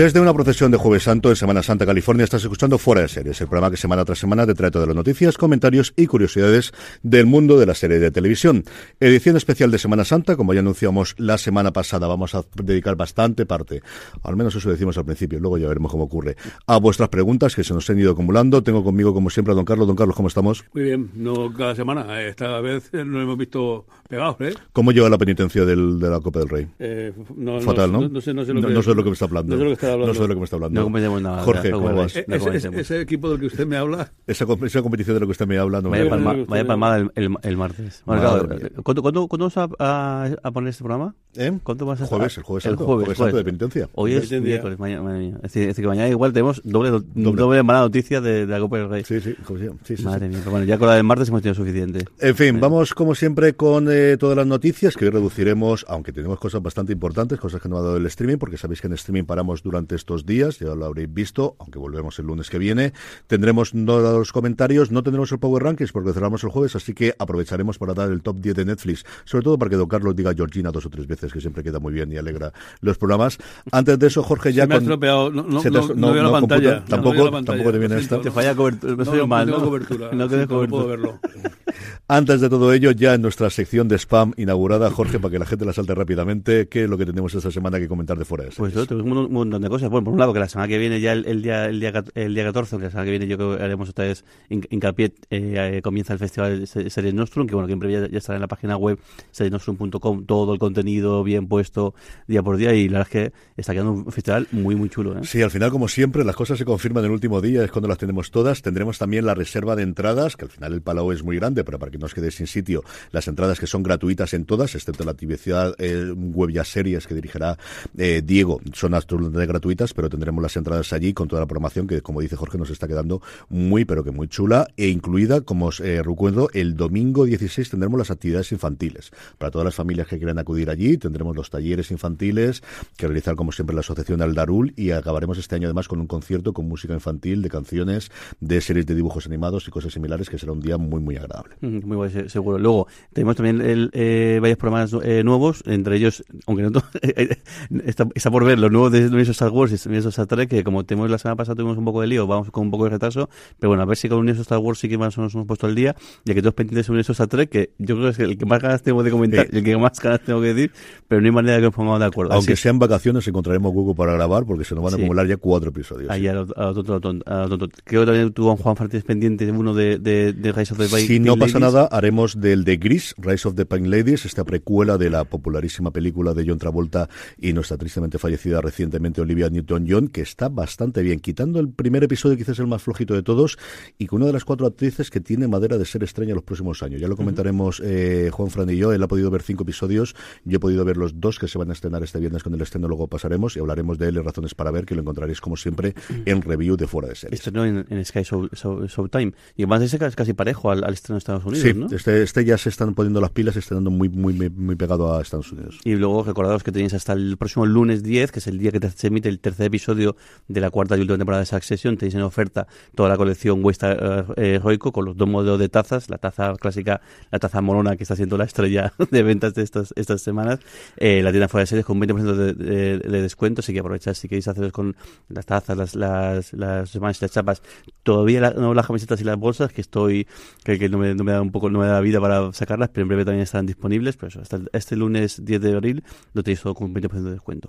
Desde una procesión de Jueves Santo en Semana Santa, California, estás escuchando Fuera de Series, el programa que semana tras semana te trae todas las noticias, comentarios y curiosidades del mundo de la serie de televisión. Edición especial de Semana Santa, como ya anunciamos la semana pasada, vamos a dedicar bastante parte, al menos eso decimos al principio, luego ya veremos cómo ocurre, a vuestras preguntas que se nos han ido acumulando. Tengo conmigo, como siempre, a don Carlos. Don Carlos, ¿cómo estamos? Muy bien, no cada semana, esta vez nos hemos visto pegados, ¿eh? ¿Cómo lleva la penitencia del, de la Copa del Rey? Eh, no, Fatal, ¿no? No, sé, no sé lo que, no sé lo que me está hablando. No sé lo que está hablando. No sé de lo que me está hablando. No comentemos nada. Jorge, no, ¿cómo vas? no Ese, ese, comentemos. ese equipo del que usted me habla, Esa, esa competición de la que usted me habla no me Vaya, Vaya palma- vaya palmada el, el, el martes. Bueno, claro, mía. ¿cuándo, cuándo, cuándo vamos a, a, a poner este programa? ¿Eh? ¿Cuánto vas a Jueves, el jueves el santo, jueves, jueves santo de penitencia. Hoy es Penitencia. miércoles, mañana, mía. Es decir, es decir, que mañana igual tenemos doble, doble. mala noticia de, de la Copa del Rey. Sí, sí, sí, Madre sí. mía, pero bueno, ya con la del martes hemos tenido suficiente. En fin, vamos como siempre con eh, todas las noticias que hoy reduciremos, aunque tenemos cosas bastante importantes, cosas que no ha dado el streaming, porque sabéis que en streaming paramos durante estos días, ya lo habréis visto, aunque volvemos el lunes que viene. Tendremos no los comentarios, no tendremos el Power Rankings porque cerramos el jueves, así que aprovecharemos para dar el top 10 de Netflix, sobre todo para que Don Carlos diga Georgina dos o tres veces, que siempre queda muy bien y alegra los programas. Antes de eso, Jorge, ya se me ha con... estropeado. No, no, no, has- no veo la pantalla. no tampoco- veo la pantalla, tampoco te viene esta. Te falla cobertura. No, soy no, mal, no tengo cobertura. No siento, no puedo cobertura. verlo. Antes de todo ello, ya en nuestra sección de spam inaugurada, Jorge, para que la gente la salte rápidamente, ¿qué es lo que tenemos esta semana que comentar de fuera de Pues series? yo tengo un, un de cosas. Bueno, por un lado, que la semana que viene, ya el, día el día, el día 14, que la semana que viene yo que haremos otra vez hin- hincapié, eh, eh, comienza el festival Se- Series Nostrum, que bueno, que en breve ya, estará en la página web seriesnostrum.com, todo el contenido bien puesto día por día, y la verdad es que está quedando un festival muy, muy chulo. ¿eh? Sí, al final, como siempre, las cosas se confirman el último día, es cuando las tenemos todas. Tendremos también la reserva de entradas, que al final el palau es muy grande, pero para que no os quedéis sin sitio, las entradas que son gratuitas en todas, excepto la actividad eh, web ya series que dirigirá eh, Diego, son absolutamente gratuitas, pero tendremos las entradas allí con toda la programación que, como dice Jorge, nos está quedando muy, pero que muy chula, e incluida, como os eh, recuerdo, el domingo 16 tendremos las actividades infantiles. Para todas las familias que quieran acudir allí, tendremos los talleres infantiles que realizar, como siempre, la Asociación Aldarul y acabaremos este año además con un concierto con música infantil, de canciones, de series de dibujos animados y cosas similares, que será un día muy, muy agradable. Mm, Muy se- seguro. Luego, tenemos también el, eh, varios programas eh, nuevos, entre ellos, aunque no to- está, está por ver los nuevos de Universo Star Wars y Universo Star Trek, que como tenemos la semana pasada tuvimos un poco de lío, vamos con un poco de retraso, pero bueno, a ver si con Universo Star Wars sí que más o menos hemos puesto el día, ya que todos pendientes de Universo Star Trek, que yo creo que es el que más ganas tengo de comentar, y el que más ganas tengo que decir, pero no hay manera de que nos pongamos de acuerdo. Aunque sean vacaciones, encontraremos Google para grabar porque se nos van a Sí. acumular ya cuatro episodios. Ahí sí. a lo, a lo tonto, a lo tonto. Creo que también tuvo Juan Martínez pendiente uno de, de, de Rise of the Si Pink no pasa Ladies. nada, haremos del de Gris, Rise of the Pine Ladies, esta precuela de la popularísima película de John Travolta y nuestra tristemente fallecida recientemente Olivia Newton-John, que está bastante bien, quitando el primer episodio quizás el más flojito de todos y con una de las cuatro actrices que tiene madera de ser extraña los próximos años. Ya lo comentaremos eh, Juan Fran y yo, él ha podido ver cinco episodios, yo he podido ver los dos que se van a estrenar este viernes con el estreno, luego pasaremos y hablaremos de él y razones para ver, que lo encontraréis como siempre en review de Fuera de Series. Esto no en, en Sky Show, Show- Showtime. Y además ese es casi parejo al, al estreno de Estados Unidos, Sí, ¿no? este, este ya se están poniendo las pilas dando muy, muy, muy, muy pegado a Estados Unidos. Y luego recordaros que tenéis hasta el próximo lunes 10, que es el día que te- se emite el tercer episodio de la cuarta y última temporada de Succession. Tenéis en oferta toda la colección West eh, eh, Heroico con los dos modelos de tazas, la taza clásica, la taza morona que está siendo la estrella de ventas de estas, estas semanas, eh, la tienda fuera de series con 20% de, de- de descuento, así que aprovechad si queréis haceros con las tazas, las, las, las, semanas, las chapas, todavía la- no las camisetas y las bolsas, que estoy, que, que no, me, no me da un poco, no me da vida para sacarlas, pero en breve también estarán disponibles, pero eso, hasta este lunes 10 de abril lo tenéis todo con un 20% de descuento.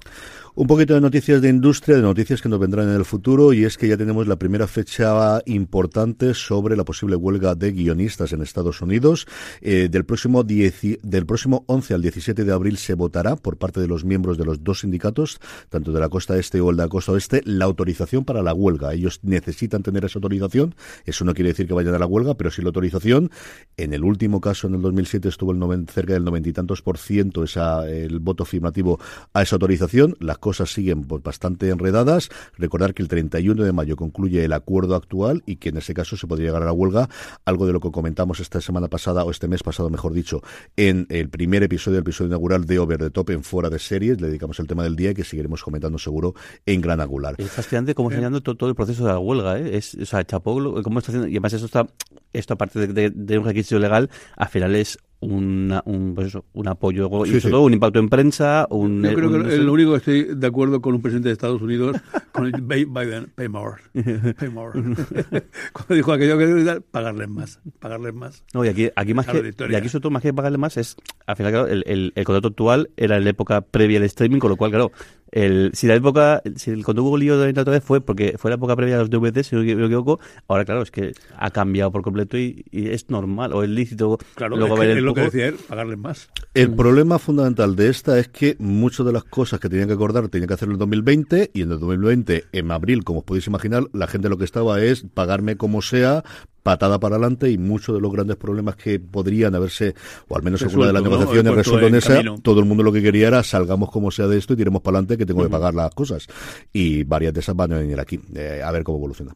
Un poquito de noticias de industria, de noticias que nos vendrán en el futuro, y es que ya tenemos la primera fecha importante sobre la posible huelga de guionistas en Estados Unidos. Eh, del, próximo 10 del próximo 11 al 17 de abril se votará por parte de los miembros de los dos sindicatos, tanto de la costa este o el de la costa oeste, la autorización para la huelga. Ellos necesitan tener esa autorización. Eso no quiere decir que vayan a la huelga, pero sí la autorización. En el último caso, en el 2007, estuvo el noven- cerca del noventa y tantos por ciento esa, el voto afirmativo a esa autorización. Las cosas siguen pues, bastante enredadas. Recordar que el 31 de mayo concluye el acuerdo actual y que en ese caso se podría llegar a la huelga, algo de lo que comentamos esta semana pasada, o este mes pasado, mejor dicho, en el primer episodio, el episodio inaugural de Over the Top en Fuera de Series. Le dedicamos el tema del día y que seguiremos comentando seguro en Gran Angular. Es fascinante cómo está llevando todo, todo el proceso de la huelga, ¿eh? Es, o sea, chapó lo- cómo está haciendo, y además eso está esto aparte de, un requisito legal, al final es una, un, pues eso, un apoyo y sobre todo un impacto en prensa. Un, Yo creo que lo único que estoy de acuerdo con un presidente de Estados Unidos, con el Biden, pay more. Pay more. Cuando dijo aquello que pagarles más, pagarles más. No, y aquí, aquí más que, y aquí sobre todo más que pagarles más es, al final, claro, el, el, el contrato actual era en la época previa al streaming, con lo cual, claro, el, si la época, si el, cuando hubo lío de la otra vez fue porque fue la época previa a los DVDs, si no me equivoco, ahora claro, es que ha cambiado por completo y, es normal o es lícito claro, luego es, lo que decía él, pagarles más. El problema fundamental de esta es que muchas de las cosas que tenían que acordar tenían que hacerlo en el 2020 y en el 2020, en abril, como os podéis imaginar, la gente lo que estaba es pagarme como sea, patada para adelante y muchos de los grandes problemas que podrían haberse, o al menos en una de las negociaciones, resuelto en esa, todo el mundo lo que quería era salgamos como sea de esto y tiremos para adelante que tengo que pagar las cosas. Y varias de esas van a venir aquí, eh, a ver cómo evoluciona.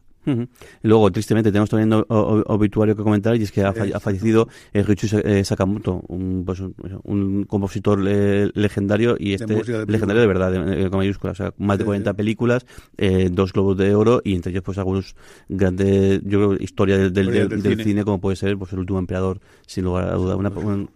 Luego, tristemente, tenemos también un obituario que comentar y es que ha, fallecido eh, eh, Sakamoto, un, pues, un compositor legendario y este legendario de verdad, con mayúsculas, o sea, más de 40 películas, eh, dos globos de oro y entre ellos pues algunos grandes, yo creo, historia del, del, cine. como puede ser pues el último emperador, sin lugar a duda. Una,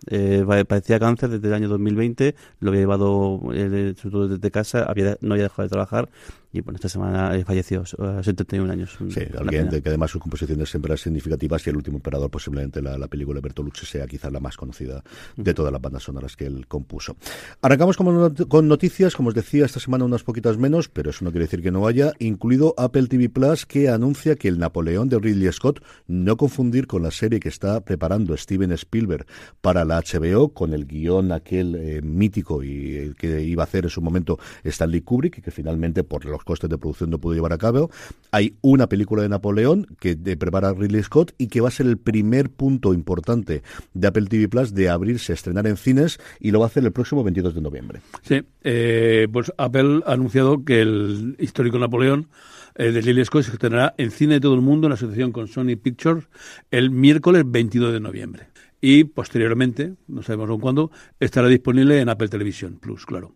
eh, padecía cáncer desde el año 2020, lo había llevado sobre todo desde casa, había, no había dejado de trabajar y bueno, esta semana falleció a 71 años. Sí, alguien de que además sus composiciones siempre eran significativas y El último emperador posiblemente la, película de Bertolucci sea quizás la más conocida de todas las bandas sonoras que él compuso. Arrancamos con noticias, como os decía, esta semana unas poquitas menos, pero eso no quiere decir que no haya, incluido Apple TV Plus que anuncia que el Napoleón de Ridley Scott, no confundir con la serie que está preparando Steven Spielberg para la HBO, con el guion aquel eh, mítico y que iba a hacer en su momento Stanley Kubrick, que finalmente por los costes de producción no pudo llevar a cabo. Hay una película de Napoleón que prepara Ridley Scott y que va a ser el primer punto importante de Apple TV Plus de abrirse estrenar en cines y lo va a hacer el próximo 22 de noviembre. Sí, eh, pues Apple ha anunciado que el histórico Napoleón eh, de Ridley Scott se estrenará en cine de todo el mundo en asociación con Sony Pictures el miércoles 22 de noviembre y posteriormente, no sabemos aún cuándo, estará disponible en Apple Television Plus, claro.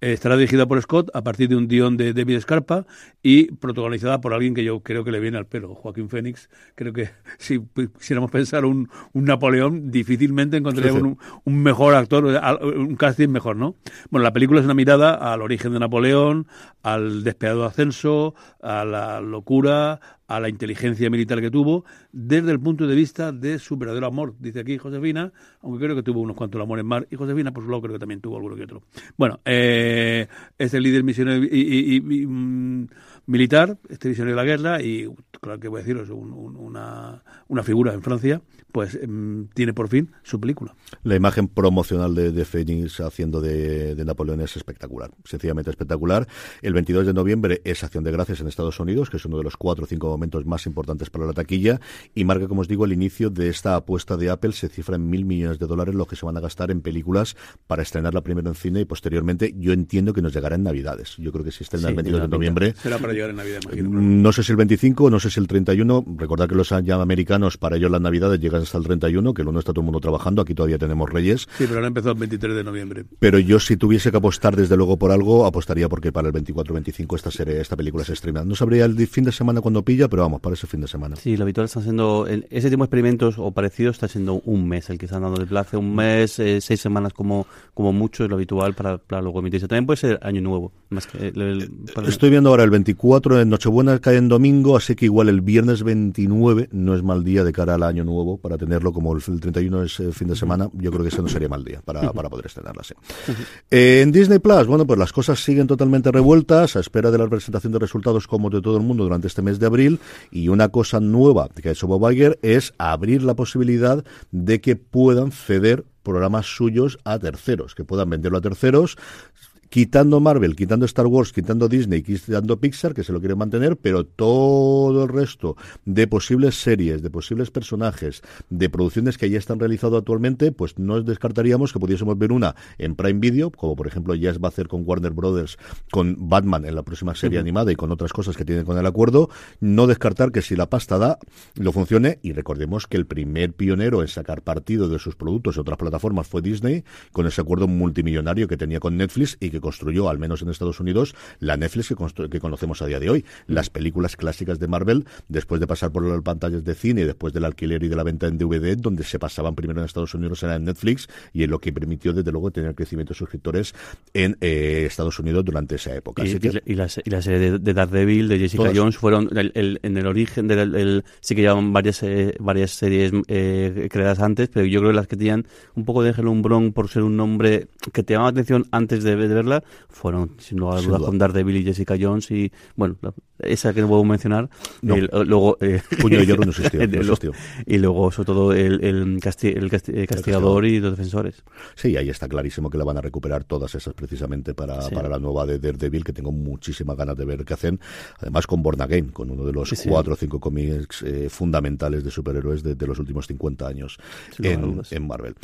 Estará dirigida por Scott a partir de un guion de David Scarpa y protagonizada por alguien que yo creo que le viene al pelo, Joaquín Phoenix. Creo que si quisiéramos pensar un, un Napoleón, difícilmente encontraríamos Un, mejor actor, un casting mejor, ¿no? Bueno, la película es una mirada al origen de Napoleón, al despiadado ascenso, a la locura, a la inteligencia militar que tuvo, desde el punto de vista de su verdadero amor, dice aquí Josefina, aunque creo que tuvo unos cuantos amores más, y Josefina, por su lado, creo que también tuvo alguno que otro. Bueno, eh, es el líder misionero y, mm, militar, este visionario de la guerra, y claro que voy a deciros, una, una figura en Francia, pues em, tiene por fin su película. La imagen promocional de, de Phoenix haciendo de, Napoleón es espectacular, sencillamente espectacular. El 22 de noviembre es Acción de Gracias en Estados Unidos, que es uno de los cuatro o cinco momentos más importantes para la taquilla, y marca, como os digo, el inicio de esta apuesta de Apple. Se cifra en mil millones de dólares lo que se van a gastar en películas para estrenarla primero en cine y posteriormente, yo entiendo que nos llegará en Navidades. Yo creo que si estrena el 22 de noviembre. Para llegar en Navidad, imagino. No sé si el 25, no sé si el 31. Recordad que los ya americanos, para ellos las Navidades llegan hasta el 31, que el 1 está todo el mundo trabajando, aquí todavía tenemos Reyes. Sí, pero ahora empezó el 23 de noviembre. Pero yo si tuviese que apostar desde luego por algo, apostaría porque para el 24-25 esta serie, esta película se estrena. No sabría el fin de semana cuando pilla, pero vamos, para ese fin de semana. Sí, lo habitual está siendo, ese tipo de experimentos o parecidos está siendo un mes el que están dando de plazo, un mes, eh, seis semanas como, como mucho es lo habitual para, para luego emitirse. También puede ser año nuevo. Más que Estoy viendo ahora el 24 en Nochebuena cae en domingo, así que igual el viernes 29 no es mal día de cara al año nuevo para tenerlo como el, 31 es el fin de semana. Yo creo que ese no sería mal día para, para poder estrenarla. Eh, en Disney Plus, bueno, pues las cosas siguen totalmente revueltas a espera de la presentación de resultados como de todo el mundo durante este mes de abril y una cosa nueva que ha hecho Bob Iger es abrir la posibilidad de que puedan ceder programas suyos a terceros, que puedan venderlo a terceros quitando Marvel, quitando Star Wars, quitando Disney, quitando Pixar, que se lo quiere mantener, pero todo el resto de posibles series, de posibles personajes, de producciones que ya están realizadas actualmente, pues no descartaríamos que pudiésemos ver una en Prime Video, como por ejemplo ya va a hacer con Warner Brothers, con Batman en la próxima serie animada y con otras cosas que tienen con el acuerdo, no descartar que si la pasta da, lo funcione, y recordemos que el primer pionero en sacar partido de sus productos de otras plataformas fue Disney, con ese acuerdo multimillonario que tenía con Netflix y que construyó, al menos en Estados Unidos, la Netflix que, que conocemos a día de hoy. Las películas clásicas de Marvel, después de pasar por las pantallas de cine, después del alquiler y de la venta en DVD, donde se pasaban primero en Estados Unidos, era en Netflix, y en lo que permitió, desde luego, tener crecimiento de suscriptores en eh, Estados Unidos durante esa época. Y, la, serie de, Daredevil, de Jessica Jones, fueron en el origen del... sí que llevaban varias, eh, varias series eh, creadas antes, pero yo creo que las que tenían un poco de gelumbrón por ser un nombre que te llamaba atención antes de, verla, fueron, sin lugar a dudas, con Daredevil y Jessica Jones y, bueno, esa que no puedo mencionar. luego, Puño de Hierro no existió, Y luego, sobre todo, el, el, castigador y los defensores. Sí, ahí está clarísimo que la van a recuperar todas esas precisamente para, para la nueva de Daredevil, que tengo muchísimas ganas de ver qué hacen. Además, con Born Again, con uno de los cuatro o cinco cómics eh, fundamentales de superhéroes de, los últimos 50 años en, en, Marvel.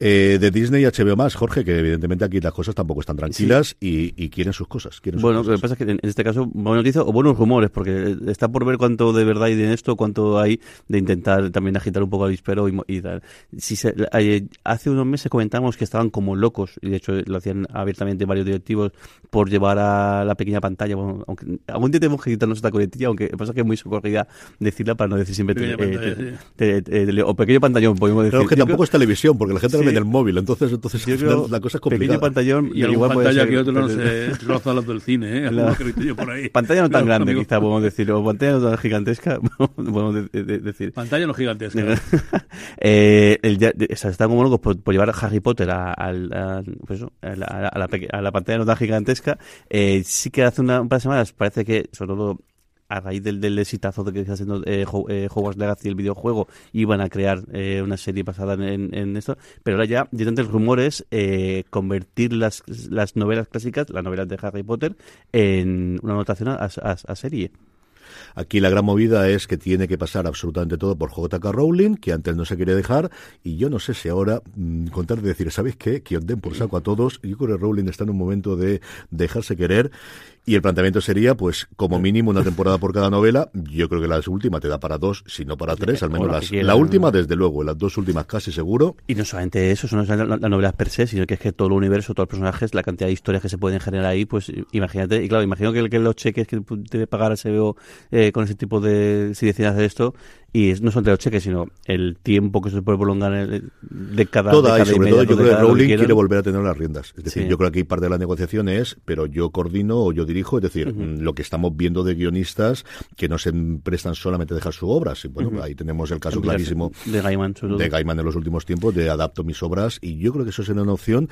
Eh, de Disney y HBO más, Jorge, que evidentemente aquí las cosas tampoco están tranquilas y, quieren sus cosas. bueno, lo que pasa es que en este caso, buena noticia o buenos rumores, porque está por ver cuánto de verdad hay de esto, cuánto hay de intentar también agitar un poco al vispero y, tal. Si eh, hace unos meses comentamos que estaban como locos, y de hecho lo hacían abiertamente varios directivos, por llevar a la pequeña pantalla. Bueno, aunque algún día tenemos que quitarnos esta coletilla, aunque pasa que es muy socorrida decirla para no decir siempre o pequeño pantallón, podemos decir. Pero que tampoco es televisión, porque la gente lo ve en el móvil, entonces, entonces la cosa es complicada. Pequeño pantallón y igual pantalla que otro no sé, los los del cine, ¿eh? La... por ahí. Pantalla no tan grande, quizá podemos decir, o pantalla no gigantesca, podemos decir. Pantalla no gigantesca. eh, el, o sea, están como locos por, por, llevar a Harry Potter a, a, a, pues eso, a, la, la, la, pantalla no tan gigantesca. Eh, sí que hace una, un par de semanas parece que, sobre todo a raíz del, del exitazo de que está haciendo eh, eh, Hogwarts Legacy, el videojuego, iban a crear eh, una serie basada en, esto, pero ahora ya, de tantos rumores, eh, convertir las, las novelas clásicas, las novelas de Harry Potter, en una anotación a, serie. Aquí la gran movida es que tiene que pasar absolutamente todo por JK Rowling, que antes no se quiere dejar, y yo no sé si ahora mmm, contar de decir, ¿sabéis qué? Que os den por saco a todos. Yo creo que Rowling está en un momento de dejarse querer y el planteamiento sería, pues, como mínimo una temporada por cada novela. Yo creo que la última te da para dos, si no para tres, al menos las, la última, desde luego, las dos últimas casi seguro. Y no solamente eso, son las novelas per se, sino que es que todo el universo, todos los personajes, la cantidad de historias que se pueden generar ahí, pues imagínate, y claro, imagino que, que los cheques que debe pagar HBO eh, con ese tipo de, si deciden hacer esto, y no de los cheques, sino el tiempo que se puede prolongar de cada Toda, de cada y sobre todo yo creo que Rowling quiere volver a tener las riendas. Es decir, sí. yo creo que aquí parte de la negociación es, pero yo coordino o yo dirijo, es decir, uh -huh. lo que estamos viendo de guionistas que no se prestan solamente a dejar su obra. Y bueno, uh -huh. ahí tenemos el caso clarísimo de Gaiman, de Gaiman en los últimos tiempos, de adapto mis obras, y yo creo que eso será una opción.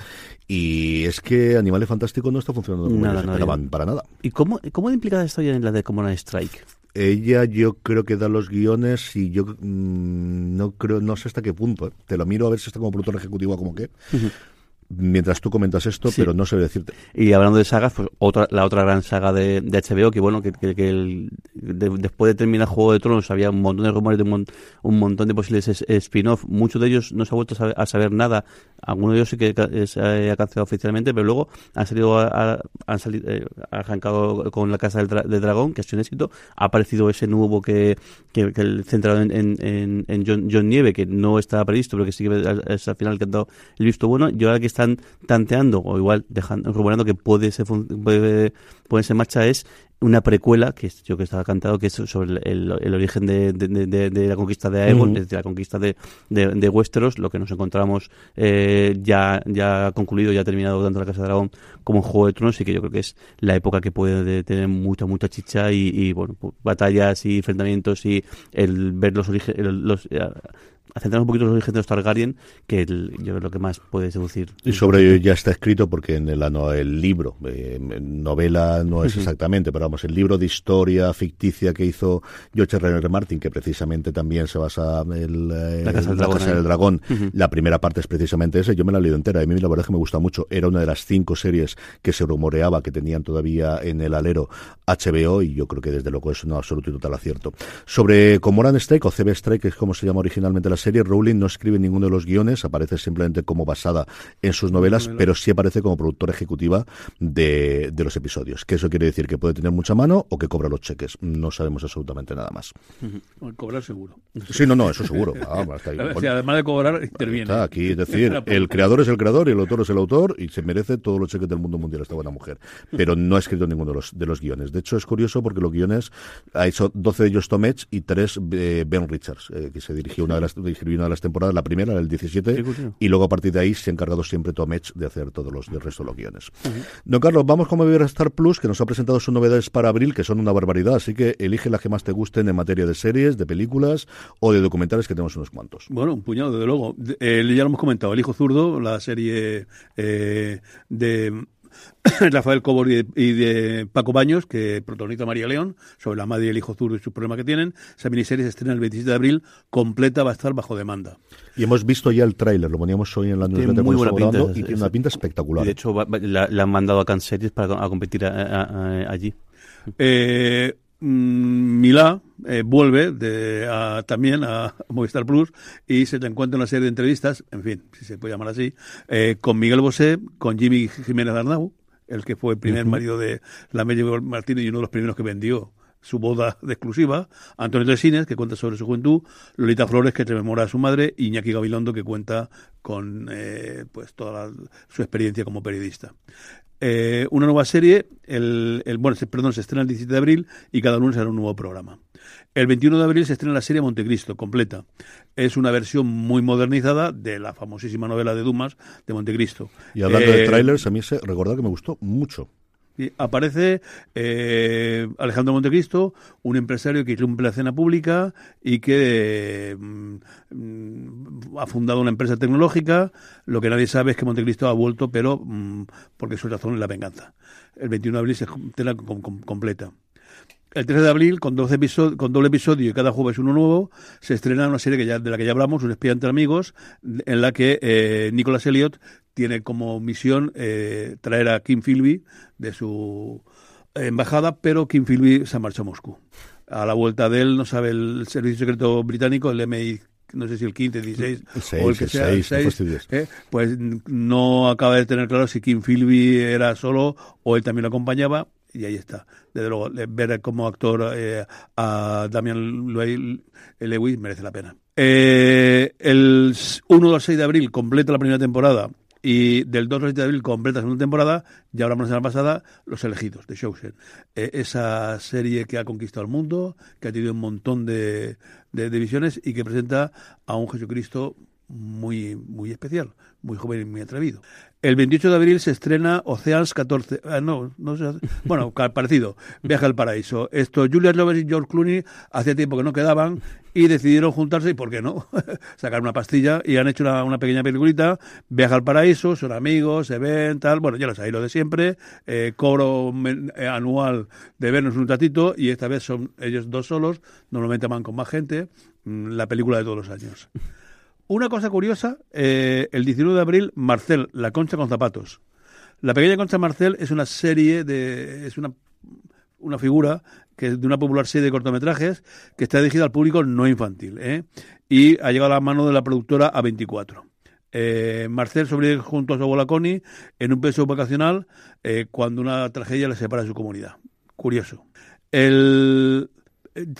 Y es que Animales Fantásticos no está funcionando como nada, esperaban para nada. ¿Y cómo, cómo implica esto en la de Common Strike? Ella yo creo que da los guiones y yo mmm, no creo no sé hasta qué punto ¿eh? te lo miro a ver si está como productor ejecutivo como -huh mientras tú comentas esto, sí. pero no sé decirte. Y hablando de sagas, pues otra, la otra gran saga de, de HBO, que bueno, que, que, que el, de, después de terminar Juego de Tronos había un montón de rumores de un, un montón de posibles spin-off. Muchos de ellos no se ha vuelto a saber, a saber nada. Algunos de ellos sí que se ha cancelado oficialmente, pero luego han salido, a, han salido, eh, arrancado con la Casa del, Dra del, Dragón, que ha sido un éxito. Ha aparecido ese nuevo que, que, que el centrado en, en, en John, John, Nieve, que no estaba previsto, pero que sí que es al final que han dado el visto bueno. Yo ahora que están tanteando o igual dejando, rumorando que puede ser, puede ponerse en marcha es una precuela, que yo que estaba cantado, que es sobre el, el origen de, de, de, de, la conquista de Aegon, uh -huh. desde la conquista de, de, Westeros, lo que nos encontramos eh, ya, ya concluido, ya terminado tanto la Casa de Dragón como en Juego de Tronos, y que yo creo que es la época que puede tener mucha, mucha chicha y, y bueno, batallas y enfrentamientos y el ver los orígenes, los, a un poquito en los orígenes de los Targaryen, que el, yo creo lo que más puede seducir. Y sobre ello ya está escrito, porque en el, el libro, eh, novela no es uh -huh. exactamente, pero vamos, el libro de historia ficticia que hizo George R. R. Martin, que precisamente también se basa en el, la Casa del Dragón, casa del dragón. Uh -huh. la primera parte es precisamente ese, yo me la he leído entera, a mí la verdad es que me gusta mucho, era una de las cinco series que se rumoreaba que tenían todavía en el alero HBO, y yo creo que desde luego es un absoluto y total acierto. Sobre Comoran Strike, o CB Strike, que es como se llama originalmente la serie, serie Rowling no escribe ninguno de los guiones, aparece simplemente como basada en sus novelas, pero sí aparece como productora ejecutiva de, de los episodios. Que eso quiere decir que puede tener mucha mano o que cobra los cheques. No sabemos absolutamente nada más. Cobrar seguro. Sí, no, no, eso seguro. Ah, además de cobrar, interviene. Está aquí, es decir, el creador es el creador y el autor es el autor y se merece todos los cheques del mundo mundial esta buena mujer. Pero no ha escrito ninguno de los, de los guiones. De hecho, es curioso porque los guiones ha hecho 12 de ellos Tom Edge y 3 eh, Ben Richards, eh, que se dirigió una de las, dirigió una de las temporadas, la primera, el 17, y luego a partir de ahí se ha encargado siempre Tom Edge de hacer todos los del resto de los guiones. Don Carlos, vamos con a Star Plus, que nos ha presentado sus novedades para abril, que son una barbaridad, así que elige las que más te gusten en materia de series, de películas o de documentales, que tenemos unos cuantos. Bueno, un puñado, desde luego. Eh, ya lo hemos comentado, El Hijo Zurdo, la serie eh, de Rafael Cobor y de, Paco Baños, que protagoniza María León, sobre la madre y el hijo zurdo y sus problemas que tienen. Esa miniserie se estrena el 27 de abril, completa, va a estar bajo demanda. Y hemos visto ya el tráiler, lo poníamos hoy en la newsletter muy buena pinta, y tiene una pinta espectacular. Y de hecho, la, han mandado a Canseries para a competir allí. Eh, Milá eh, vuelve también a Movistar Plus y se te encuentra una serie de entrevistas, en fin, si se puede llamar así, eh, con Miguel Bosé, con Jimmy Jiménez Arnau, el que fue el primer marido de la Medio Martínez y uno de los primeros que vendió su boda de exclusiva, Antonio Tresines, que cuenta sobre su juventud, Lolita Flores, que rememora a su madre, y Iñaki Gabilondo, que cuenta con eh, pues toda su experiencia como periodista. Eh, una nueva serie, el, bueno, perdón, se estrena el 17 de abril y cada lunes será un nuevo programa. El 21 de abril se estrena la serie Montecristo, completa. Es una versión muy modernizada de la famosísima novela de Dumas de Montecristo. Y hablando de eh, trailers, a mí se recordar que me gustó mucho. Y aparece eh, Alejandro Montecristo, un empresario que cumple la cena pública y que mm, ha fundado una empresa tecnológica. Lo que nadie sabe es que Montecristo ha vuelto, pero mm, porque su razón es la venganza. El 21 de abril se tela completa. El 13 de abril, con, 12 con doble episodio y cada jueves uno nuevo, se estrena una serie que ya, de la que ya hablamos, Un espía entre amigos, en la que eh, Nicholas Elliot tiene como misión eh, traer a Kim Philby de su embajada, pero Kim Philby se ha marchado a Moscú. A la vuelta de él, no sabe el servicio secreto británico, el MI no sé si el 15, 16 o el que sea, el 6, eh, pues no acaba de tener claro si Kim Philby era solo o él también lo acompañaba y ahí está. Desde luego, ver como actor eh, a Damian Lewis merece la pena. Eh, el 1 al 6 de abril completa la primera temporada y del 2 al 7 de abril completa la segunda temporada, ya hablamos la semana pasada, Los Elegidos, de Showsen. Eh, esa serie que ha conquistado el mundo, que ha tenido un montón de, de, visiones y que presenta a un Jesucristo muy, muy especial, muy joven y muy atrevido. El 28 de abril se estrena Oceans 14. Ah, no, no sé. Bueno, parecido. Viaje al paraíso. Esto, Julia Roberts y George Clooney hacía tiempo que no quedaban y decidieron juntarse y, ¿por qué no? Sacar una pastilla y han hecho una, pequeña peliculita. Viaja al paraíso, son amigos, se ven, tal. Bueno, ya lo sabéis, lo de siempre. Eh, cobro eh, anual de vernos un ratito y esta vez son ellos dos solos. Normalmente van con más gente. Mm, la película de todos los años. Una cosa curiosa, eh, el 19 de abril, Marcel, La Concha con Zapatos. La pequeña Concha Marcel es una serie de. es una, una figura que de una popular serie de cortometrajes que está dirigida al público no infantil. ¿eh? Y ha llegado a la mano de la productora A24. Eh, Marcel sobrevive junto a su abuela Connie en un peso vacacional eh, cuando una tragedia le separa de su comunidad. Curioso. El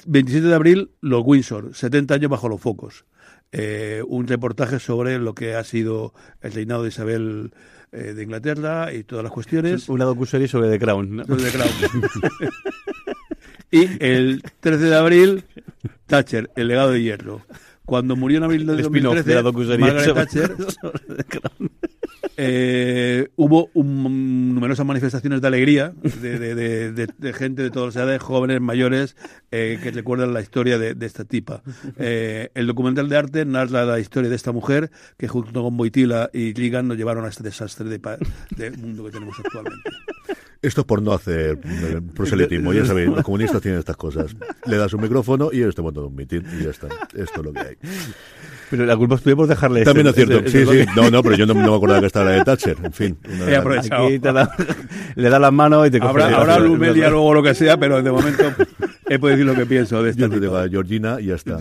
27 de abril, Los Windsor, 70 años bajo los focos. Eh, un reportaje sobre lo que ha sido el reinado de Isabel eh, de Inglaterra y todas las cuestiones. Una docuserie sobre The Crown. Sobre The Crown. y el 13 de abril, Thatcher, el legado de hierro. Cuando murió en abril de 2013, Margaret Thatcher eh, hubo numerosas manifestaciones de alegría de, gente de todas las edades, jóvenes, mayores, eh, que recuerdan la historia de, esta tipa. Eh, el documental de arte narra la historia de esta mujer que junto con Boitila y Ligan nos llevaron a este desastre de, mundo que tenemos actualmente. Esto es por no hacer proselitismo, ya sabéis, los comunistas tienen estas cosas. Le das un micrófono y ellos te montan un mitin y ya está. Esto es lo que hay. Pero la culpa es tuya por dejarle También es cierto, sí, sí. No, no, pero yo no, me acordaba que estaba la de Thatcher. En fin. He aprovechado. le da las manos y te coge. Habrá, habrá y luego lo que sea, pero de momento he podido decir lo que pienso de esta Yo te digo a Georgina y ya está.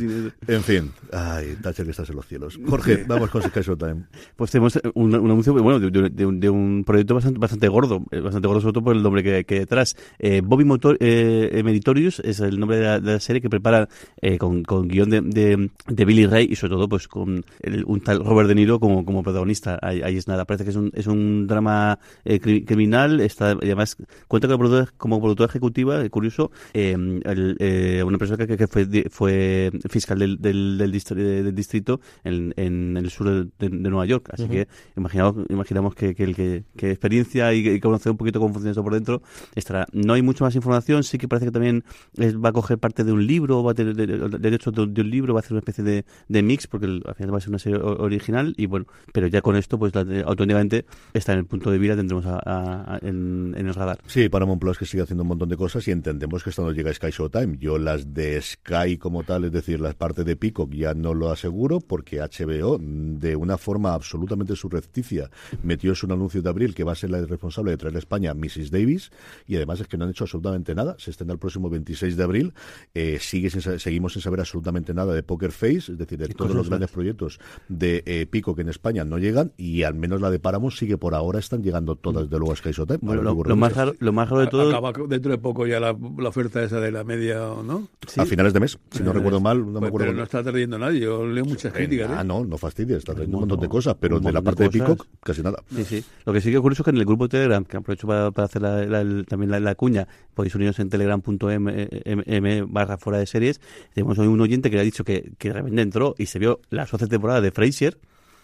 En fin, ay, Thatcher que estás en los cielos. Jorge, vamos con Sky Showtime. Pues tenemos un, un anuncio bueno, de, de- de un, de un proyecto bastante, bastante gordo, eh, bastante gordo sobre todo por el nombre que, que hay detrás. Eh, Bobby Motor, eh, Meritorious es el nombre de la, de la serie que prepara eh, con, con guion de, de, de Billy Ray y sobre todo pues con el- un tal Robert De Niro como, como protagonista. Ahí, ahí es nada, parece que es un, es un drama eh, cri- criminal, está, y además cuenta con productora- como productora ejecutiva, curioso, el, una persona que, que fue, fue fiscal del, del, del, distri- del distrito en, en el sur de, Nueva York. Así que imaginamos, imaginamos que, que el que, que experiencia y, y conocer un poquito cómo funciona por dentro estará. No hay mucha más información, sí que parece que también es- va a coger parte de un libro, va a tener de- de- derechos de, un libro, va a hacer una especie de, de mix, porque al final va a ser una serie original y bueno, pero ya con esto, pues la- automáticamente está en el punto de vida, tendremos a- en, el radar. Sí, Paramount Plus que sigue haciendo un montón de cosas y entendemos que esto nos llega a Sky Showtime. Yo las de Sky como tal, es decir, las partes de Peacock ya no lo aseguro porque HBO, mm, de una forma absolutamente surrepticia, metió un anuncio de abril que va a ser la responsable de traer a España a Davis y además es que no han hecho absolutamente nada. Se estrena el próximo 26 de abril. Eh, sigue sin seguimos sin saber absolutamente nada de Poker Face, es decir, de todos los grandes proyectos de eh, Peacock en España no llegan y al menos la de Paramount sigue por ahora, están llegando todas de luego a Sky Showtime. Bueno, lo, lo más raro, lo más raro de todo... Acaba dentro de poco ya la, la oferta esa de la media, ¿no? Sí. A finales de mes, si no recuerdo mal, no me Pues, acuerdo. pero no está trayendo nadie. Yo leo muchas críticas. Ah, ¿eh? no, no fastidies, está trayendo un Un montón de cosas, pero de la parte de de. Peacock, casi nada. Sí, sí. Lo que sí que es curioso es que en el grupo de Telegram, que aprovecho para, para hacer la- la- el- también la, la cuña, podéis uniros en telegram.m barra fuera de series. Tenemos hoy un oyente que le ha dicho que, que de repente entró y se vio las 12 temporadas de Frasier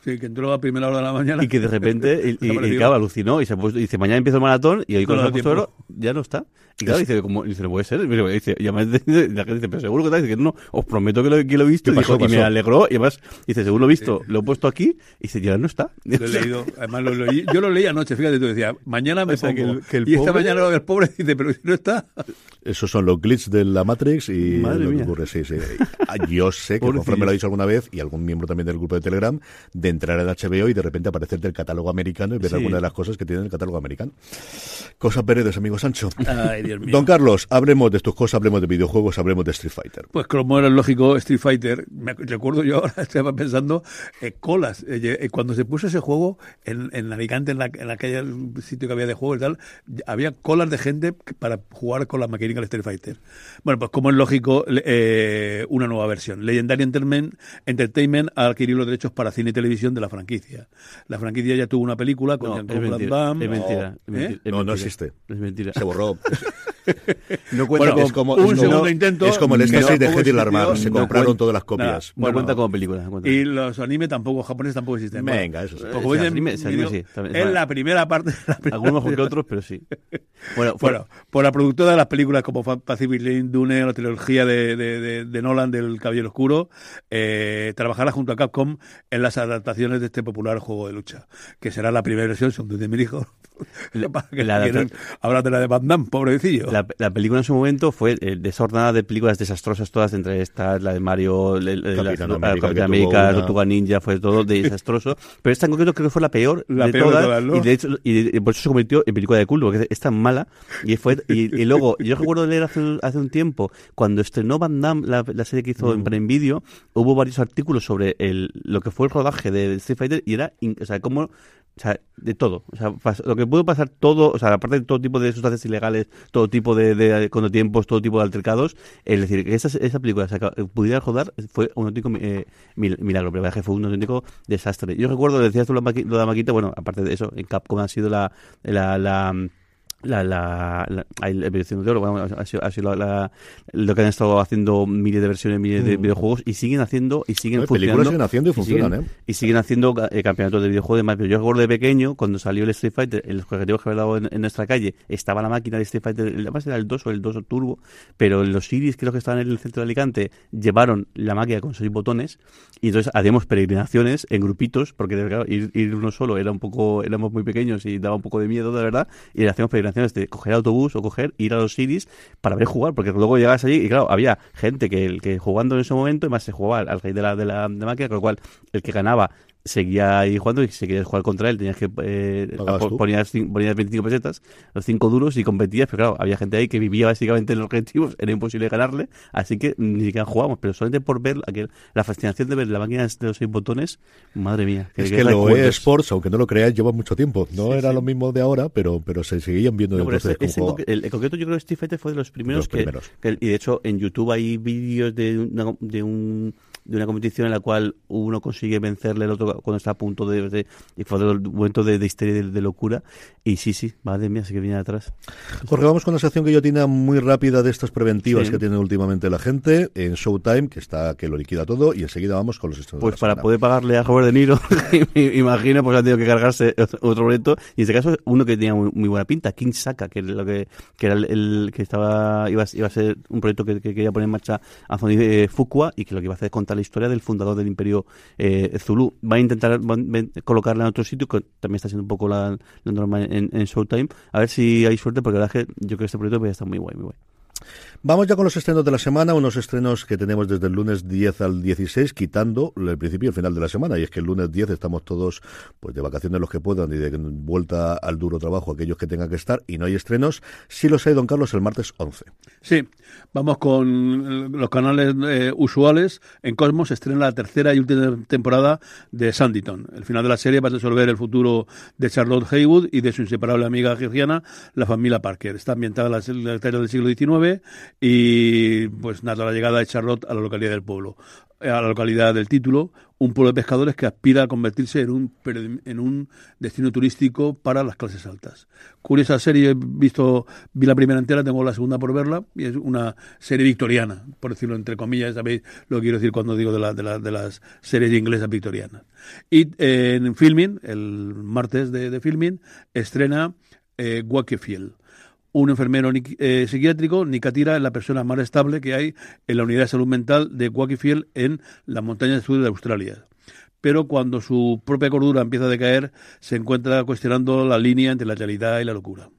Sí, que entró a primera hora de la mañana. y que de repente, y, y- y Desapareció. claro, alucinó y se ha puesto- y dice, mañana empiezo el maratón y hoy con tiempo. oro ya no está. Y claro, dice, como, dice, no puede ser. Y dice, y además dice- la gente dice, pero seguro que está. Dice, no, os prometo que lo, que lo he visto. ¿Qué Y, dijo, pasó, y me alegró. Y además, dice, según lo he visto, lo he puesto aquí. Y dice, ya no está. Lo he leído, además lo leí, yo lo leí anoche, fíjate tú, decía, mañana me O sea, que pongo. el- que el y esta mañana el pobre dice, pero no está. Esos son los glitches de la Matrix y Madre lo que mía. ocurre, sí, sí. Ah, Yo sé que Pobrecillo. conforme lo ha dicho alguna vez, y algún miembro también del grupo de Telegram, de entrar en HBO y de repente aparecerte el catálogo americano y ver Sí. alguna de las cosas que tiene el catálogo americano. Cosas Peredes, amigo Sancho. Ay. Don Carlos, hablemos de tus cosas, hablemos de videojuegos, hablemos de Street Fighter. Pues como era lógico, Street Fighter, me ac- recuerdo yo ahora, estaba pensando, eh, colas. Eh, eh, cuando se puso ese juego en, en Alicante, en la, en la calle, el sitio que había de juego y tal, había colas de gente para jugar con las maquinitas del Street Fighter. Bueno, pues como es lógico, le- eh, una nueva versión. Legendary Entertainment, Entertainment ha adquirido los derechos para cine y televisión de la franquicia. La franquicia ya tuvo una película con No, es Jean-Claude Van Damme. es mentira, ¿Eh? es mentira, es No, no existe. Es mentira. Se borró. No cuenta Bueno, es como, un como- segundo intento, Es como el que éxtasis de Hedy Larmar. Se No compraron todas las copias. no Bueno, cuenta como película. no cuenta. Y los animes tampoco, japoneses tampoco existen. Venga, eso sí. Pues como sí, dicen, anime- anime sí, también, es la primera parte. La primera Algunos mejor que otros, pero sí. Bueno, fue- Bueno, por la productora de las películas como Pacific Rim, Dune, la trilogía de, de, de- de Nolan del Caballero Oscuro, eh, trabajará junto a Capcom en las adaptaciones de este popular juego de lucha, que será la primera versión, según dice mi hijo. La- de la de Van Damme, pobrecillo. La, la película en su momento fue eh, desordenada de películas desastrosas todas, entre estas, la de Mario, el- el- la- Capitán la- América, Capitán que tuvo América, Tortuga Ninja, fue todo de desastroso. Pero esta en concreto creo que fue la peor La de peor de todas, y de hecho, y, por eso se convirtió en película de culto, porque es tan mala. Y fue y, y luego, yo recuerdo leer hace, un- hace un tiempo, cuando estrenó Van Damme, la, la serie que hizo Mm. en Prime Video, hubo varios artículos sobre el, lo que fue el rodaje de Street Fighter, y era, in- o sea, cómo o sea, de todo. O sea, lo que pudo pasar todo, o sea, aparte de todo tipo de sustancias ilegales, todo tipo de, de contratiempos, todo tipo de altercados, es decir, que esa, esa película pudiera rodar fue un auténtico eh, mil- milagro, pero fue un auténtico desastre. Yo recuerdo, decías tú lo de la maquita, bueno, aparte de eso, en Capcom ha sido la, la, la la, la, la, la versión de oro, bueno, ha sido, ha sido la- lo que han estado haciendo miles de versiones, miles de videojuegos y siguen haciendo y siguen No, funcionando. siguen haciendo y funcionan, siguen, ¿eh? y siguen haciendo eh, campeonatos de videojuegos y demás. Pero yo recuerdo de pequeño, cuando salió el Street Fighter, en los objetivos que había dado en, en nuestra calle, estaba la máquina de Street Fighter, además era el 2 o el 2 Turbo, pero los Iris, creo que estaban en el centro de Alicante, llevaron la máquina con seis botones y entonces hacíamos peregrinaciones en grupitos, porque claro, ir, ir uno solo era un poco, éramos muy pequeños y daba un poco de miedo, de verdad, y hacíamos peregrinaciones de coger autobús o coger, ir a los Iris para ver jugar, porque luego llegabas allí y claro, había gente que, que jugando en ese momento, además se jugaba al, al rey de la, de la de máquina, con lo cual el que ganaba seguía ahí jugando y si querías jugar contra él tenías que eh, ponías, ponías 25 pesetas, los 5 duros y competías, pero claro, había gente ahí que vivía básicamente en los objetivos, era imposible ganarle, así que ni siquiera jugábamos, pero solamente por ver aquel, la fascinación de ver la máquina de los seis botones, madre mía. es que, lo eSports, aunque no lo creáis, lleva mucho tiempo, no era lo mismo de ahora, pero pero se seguían viendo no, entonces el, concreto yo creo que Street Fighter fue de los primeros, que, y de hecho en YouTube hay vídeos de, de un de una competición en la cual uno consigue vencerle al otro cuando está a punto de, y fue el momento de, de histeria de, locura. Y sí sí madre mía sí que viene atrás. Jorge vamos con una sección que yo tiene muy rápida de estas preventivas que tiene últimamente la gente en Showtime que está que lo liquida todo y enseguida vamos con los estrenos pues para poder pagarle a Robert De Niro imagino pues ha tenido que cargarse otro boleto. Y en este caso uno que tenía muy, buena pinta King Saka que lo que, que era el, que estaba iba, iba, a ser un proyecto que, quería poner en marcha Anthony eh, Fuqua y que lo que iba a hacer es contar la historia del fundador del imperio eh, Zulu. Va intentar colocarla en otro sitio, que también está siendo un poco la, norma en, en, Showtime. A ver si hay suerte, porque la verdad es que yo creo que este proyecto a estar muy guay, muy guay. Vamos ya con los estrenos de la semana, unos estrenos que tenemos desde el lunes 10 al 16, quitando el principio y el final de la semana. Y es que el lunes 10 estamos todos pues de vacaciones los que puedan y de vuelta al duro trabajo aquellos que tengan que estar y no hay estrenos. Sí los hay, don Carlos, el martes 11. Sí, vamos con los canales eh, usuales. En Cosmos se estrena la tercera y última temporada de Sanditon. El final de la serie va a resolver el futuro de Charlotte Haywood y de su inseparable amiga georgiana, la familia Parker. Está ambientada en la, la del siglo XIX y pues nada, la llegada de Charlotte a la localidad del pueblo, a la localidad del título, un pueblo de pescadores que aspira a convertirse en un, en un destino turístico para las clases altas. Curiosa serie, he visto, vi la primera entera, tengo la segunda por verla, y es una serie victoriana, por decirlo entre comillas, sabéis lo que quiero decir cuando digo de, la, de, la, de las series inglesas victorianas. Y en Filming, el martes de, de Filming, estrena eh, Wakefield un enfermero eh, psiquiátrico, Nicatira es la persona más estable que hay en la unidad de salud mental de Wakefield en las montañas del sur de Australia. Pero cuando su propia cordura empieza a decaer, se encuentra cuestionando la línea entre la realidad y la locura.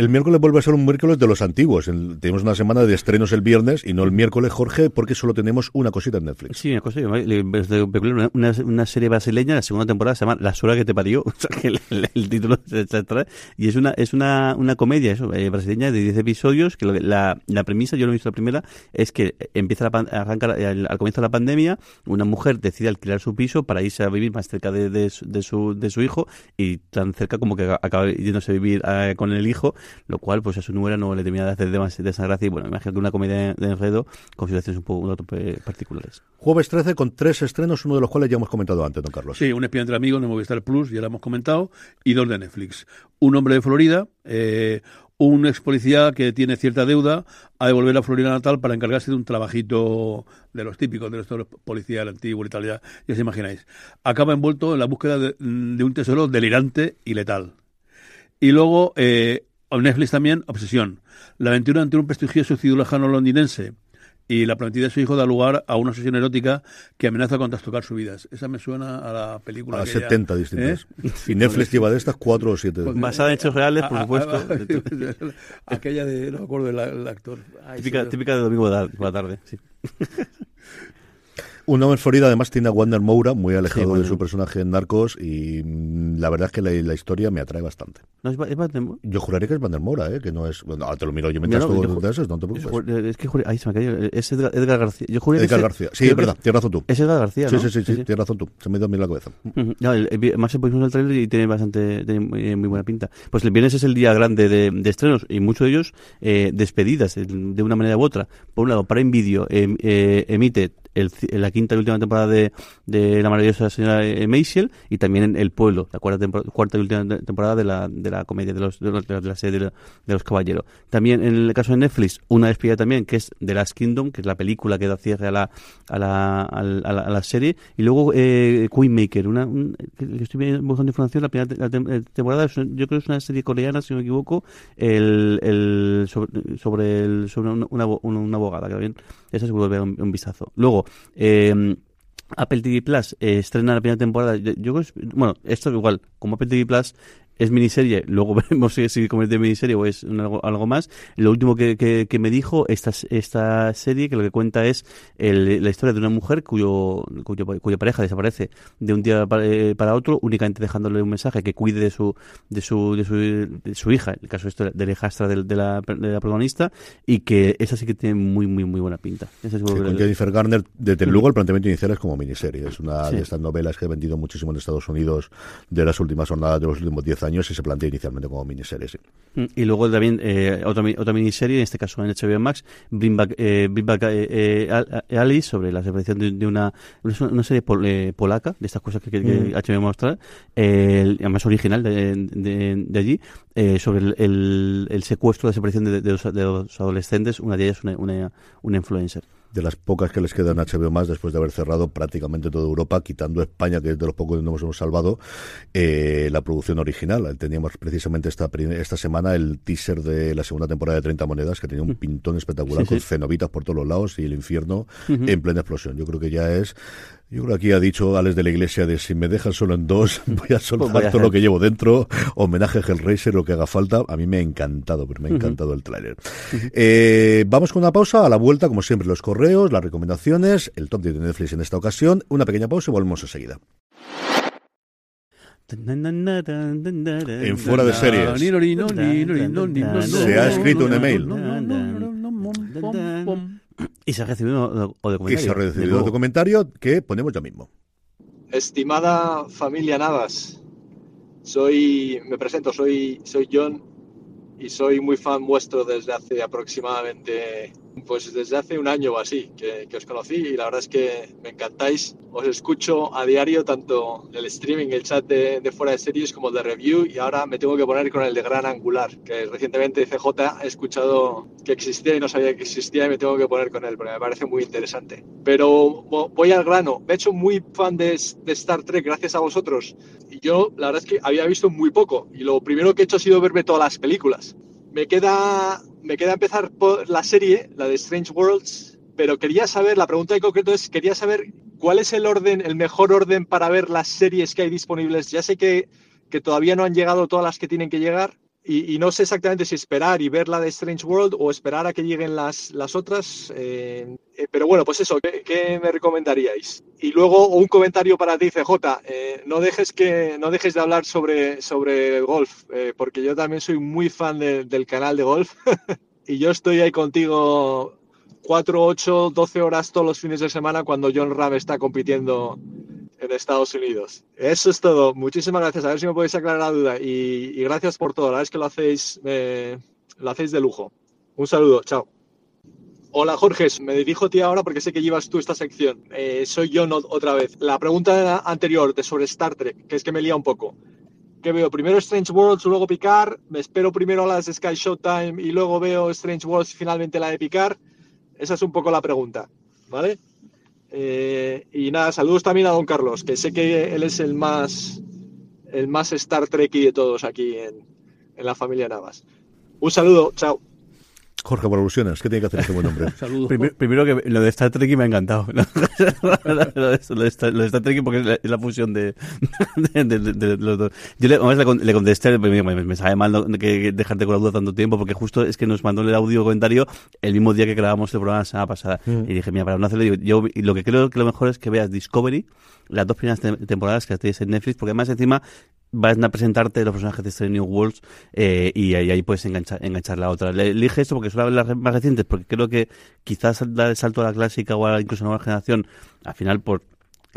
El miércoles vuelve a ser un miércoles de los antiguos. tenemos una semana de estrenos el viernes y no el miércoles, Jorge, porque solo tenemos una cosita en Netflix. Sí, una cosa, una, una, serie brasileña, la segunda temporada se llama La suela que te parió, o sea, que el, título se trae, y es una es una, una comedia eso, eh, brasileña de 10 episodios, que la, la premisa, yo no he visto la primera, es que empieza a arrancar al, comienzo de la pandemia, una mujer decide alquilar su piso para irse a vivir más cerca de, de, su, de su hijo y tan cerca como que acaba yéndose a vivir eh, con el hijo lo cual pues a su nuera no le termina de hacer demasiada gracia y bueno, imagino que una comedia de enredo con situaciones un poco particulares. Jueves 13 con tres estrenos, uno de los cuales ya hemos comentado antes, don Carlos. Sí, un espiante entre amigos de Movistar Plus, ya lo hemos comentado, y dos de Netflix. Un hombre de Florida, eh, un ex policía que tiene cierta deuda a devolver a Florida natal para encargarse de un trabajito de los típicos de los policías antiguos y tal, ya, ya os imagináis. Acaba envuelto en la búsqueda de, un tesoro delirante y letal. Y luego eh, Netflix también, Obsesión. La aventura ante un prestigioso cirujano londinense y la prometida de su hijo da lugar a una obsesión erótica que amenaza con trastocar su vida. Esa me suena a la película. A 70 distintas. ¿eh? Y Netflix lleva de estas cuatro o siete. Pues, Basada en hechos reales, por supuesto. aquella de, no me acuerdo del actor. típica, típica de domingo por la tarde, sí. Un hombre Florida además tiene a Wander Moura, muy alejado de su personaje en Narcos, y mm, la verdad es que la, historia me atrae bastante. ¿No es, Yo juraría que es Wander Moura, ¿eh? que no es... Bueno, te lo miro yo mientras tú de esos, no te preocupes. Es que ahí se me cayó. Es Edgar, García. Yo Edgar García. Sí, es verdad, tienes razón tú. Es Edgar García, ¿no? Sí, sí, sí, sí, tienes razón tú. Se me ha ido a mí la cabeza. No, el, más se pusimos el trailer y tiene bastante tiene muy, buena pinta. Pues el viernes es el día grande de, de estrenos y muchos de ellos eh, despedidas de una manera u otra. Por un lado, para Video eh, eh, emite el, la quinta y última temporada de, de La maravillosa señora eh, Maisel y también en El Pueblo, la cuarta, cuarta y última temporada de la, de la comedia de, los, de, la serie de, los caballeros. También en el caso de Netflix, una despedida también que es The Last Kingdom, que es la película que da cierre a la, a la, a la, a la serie. Y luego eh, Queenmaker, una, que estoy buscando información, la primera temporada, yo creo que es una serie coreana, si no me equivoco, el, el, sobre, sobre, el, sobre una, una, abogada, que bien, esa se puede ver un vistazo. Luego, eh, Apple TV Plus eh, estrena la primera temporada. Yo, bueno, esto igual, como Apple TV Plus es miniserie, luego veremos si, si convierte en miniserie o es algo, algo, más. Lo último que, que, me dijo, esta, esta serie que lo que cuenta es la historia de una mujer cuyo, cuyo, cuya pareja desaparece de un día para, para, otro, únicamente dejándole un mensaje que cuide de su, de su, de su, de su hija, en el caso esto de la hijastra de, de, la, de la protagonista, y que esa sí que tiene muy, muy, muy buena pinta. Sí, con Jennifer Garner, desde luego el planteamiento inicial es como miniserie, es una de estas novelas que ha vendido muchísimo en Estados Unidos de las últimas jornadas de los últimos 10 años y se plantea inicialmente como miniserie. Mm, y luego también eh, otra, otra miniserie, en este caso en HBO Max, Bring Back, eh, eh, eh Alice, sobre la separación de, una, una serie polaca, de estas cosas que, que, que HBO mostrar, además original de, de, allí, sobre el, el, secuestro, la desaparición de, de, los, adolescentes, una de ellas una, una, una influencer de las pocas que les quedan HBO más después de haber cerrado prácticamente toda Europa, quitando España, que es de los pocos que nos hemos salvado, eh, la producción original. Teníamos precisamente esta, esta semana el teaser de la segunda temporada de 30 Monedas, que tenía un mm. pintón espectacular con cenobitas por todos los lados y el infierno en plena explosión. Yo creo que ya es yo creo que aquí ha dicho Alex de la Iglesia de si me dejan solo en dos, voy a soltar pues todo lo que llevo dentro, homenaje a Hellraiser, lo que haga falta. A mí me ha encantado, pero me ha encantado el tráiler. eh, vamos con una pausa, a la vuelta, como siempre, los correos, las recomendaciones, el top 10 de Netflix en esta ocasión. Una pequeña pausa y volvemos enseguida. En fuera de series. Se ha escrito un email. Y se ha recibido un documentario. Y se ha recibido un documentario que ponemos ya mismo. Estimada familia Navas, soy, me presento, soy, soy John y soy muy fan vuestro desde hace aproximadamente pues desde hace un año o así que, os conocí y la verdad es que me encantáis. Os escucho a diario tanto el streaming, el chat de, fuera de series como el de review y ahora me tengo que poner con el de Gran Angular, que recientemente CJ he escuchado que existía y no sabía que existía y me tengo que poner con él porque me parece muy interesante. Pero voy al grano. Me he hecho muy fan de, de Star Trek gracias a vosotros. Y yo la verdad es que había visto muy poco y lo primero que he hecho ha sido verme todas las películas. Me queda me queda empezar por la serie, la de Strange Worlds, pero quería saber, la pregunta en concreto es, quería saber cuál es el orden, el mejor orden para ver las series que hay disponibles. Ya sé que, que todavía no han llegado todas las que tienen que llegar, y, no sé exactamente si esperar y ver la de Strange World o esperar a que lleguen las, las otras. Eh, eh, pero bueno, pues eso, ¿qué, me recomendaríais? Y luego un comentario para ti, CJ. Eh, no, dejes que, no dejes de hablar sobre, sobre golf, porque yo también soy muy fan del canal de golf. y yo estoy ahí contigo 4, 8, 12 horas todos los fines de semana cuando John Ram está compitiendo en Estados Unidos. Eso es todo. Muchísimas gracias. A ver si me podéis aclarar la duda. Y, gracias por todo. La verdad es que lo hacéis, lo hacéis de lujo. Un saludo. Chao. Hola Jorge, me dirijo a ti ahora porque sé que llevas tú esta sección. Eh, soy yo otra vez. La pregunta anterior de sobre Star Trek, que es que me lía un poco. ¿Qué veo? Primero Strange Worlds, luego Picard. Me espero primero a las Sky Showtime y luego veo Strange Worlds y finalmente la de Picard. Esa es un poco la pregunta. ¿Vale? Eh, y nada, saludos también a don Carlos, que sé que él es el más, el más Star Trekky de todos aquí en, en la familia Navas. Un saludo, chao. Jorge, por alusiones, ¿qué tiene que hacer este buen hombre? Saludos. Primero, que lo de Star Trek me ha encantado. lo, de, Star, Trek porque es la, fusión de, los dos. Yo le, le, contesté, me, me, sabe mal que dejarte con la duda tanto tiempo, porque justo es que nos mandó el audio comentario el mismo día que grabamos el programa la semana pasada. Mm. Y dije, mira, para no hacerlo, yo, lo que creo que lo mejor es que veas Discovery, las dos primeras temporadas que tienes en Netflix, porque además encima van a presentarte los personajes de Strange New Worlds eh, y ahí, puedes enganchar, enganchar la otra. Le, elige esto porque son las más recientes, porque creo que quizás dar el salto a la clásica o a incluso a la nueva generación, al final por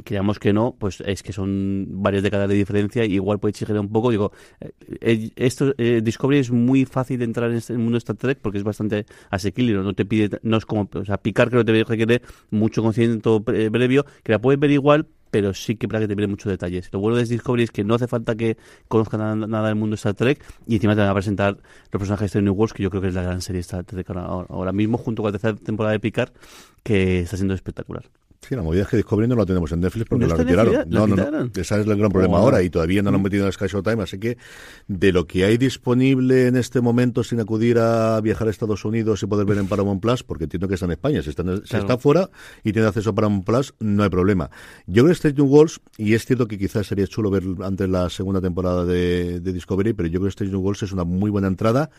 creamos que no, pues es que son varias décadas de diferencia igual puede exigir un poco. Digo, eh, eh, esto Discovery es muy fácil de entrar en este mundo de Star Trek porque es bastante asequible, no te pide, no es como, o sea, picar que no te requiere mucho conocimiento previo, que la puedes ver igual, pero sí que para que te pide muchos detalles. Lo bueno de Discovery es que no hace falta que conozcan nada, del mundo de Star Trek y encima te van a presentar los personajes de New Worlds, que yo creo que es la gran serie de Star Trek ahora, mismo, junto con la tercera temporada de Picard, que está siendo espectacular. Sí, la movida es que Discovery no la tenemos en Netflix porque ¿No la retiraron. ¿La No, no, no. Ese es el gran problema Oh, ahora y todavía no lo han metido en Sky Showtime, así que de lo que hay disponible en este momento sin acudir a viajar a Estados Unidos y poder ver en Paramount Plus, porque entiendo que está en España, si está, en- si está fuera y tiene acceso a Paramount Plus, no hay problema. Yo creo que Station Walls, y es cierto que quizás sería chulo ver antes la segunda temporada de, de Discovery, pero yo creo que Station Walls es una muy buena entrada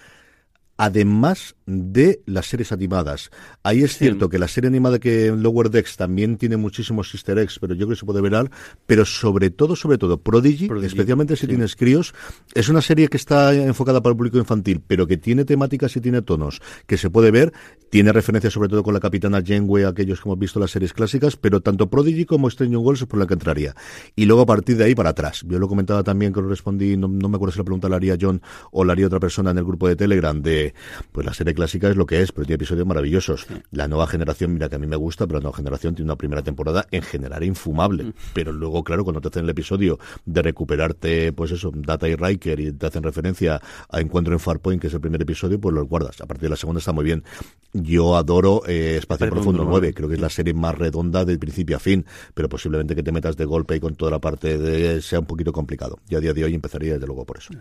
además de las series animadas. Ahí es cierto que la serie animada que Lower Decks también tiene muchísimos easter eggs, pero yo creo que se puede ver al, pero sobre todo, sobre todo, Prodigy, Prodigy, especialmente si sí. tienes críos, es una serie que está enfocada para el público infantil, pero que tiene temáticas y tiene tonos que se puede ver, tiene referencias sobre todo con la capitana Janeway, aquellos que hemos visto las series clásicas, pero tanto Prodigy como Stranger Worlds es por la que entraría. Y luego a partir de ahí para atrás. Yo lo comentaba también que lo respondí, no, no me acuerdo si la pregunta la haría John o la haría otra persona en el grupo de Telegram, de pues la serie clásica es lo que es, pero tiene episodios maravillosos. La nueva generación, mira que a mí me gusta, pero la nueva generación tiene una primera temporada en general infumable. Pero luego, claro, cuando te hacen el episodio de recuperarte, pues eso, Data y Riker y te hacen referencia a Encuentro en Farpoint, que es el primer episodio, pues los guardas. A partir de la segunda está muy bien. Yo adoro eh, Espacio Profundo Profundo 9, creo que es la serie más redonda del principio a fin, pero posiblemente que te metas de golpe y con toda la parte de sea un poquito complicado. Yo a día de hoy empezaría desde luego por eso.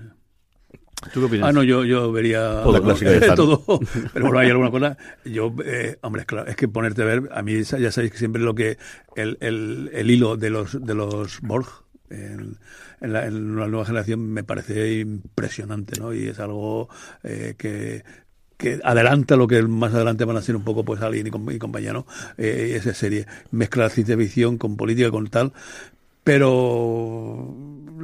¿Tú qué opinas? Ah, no, yo, yo vería clásica de Stan. todo. Pero bueno, hay alguna cosa. Yo, eh, hombre, claro, es que ponerte a ver, a mí ya sabéis que siempre lo que. El, el, el hilo de los, de los Borg. En, en, la, en la nueva generación me parece impresionante, ¿no? Y es algo eh, que, que adelanta lo que más adelante van a ser un poco pues alguien y, com- y compañía, ¿no? Eh, esa serie mezcla ciencia ficción con política con tal pero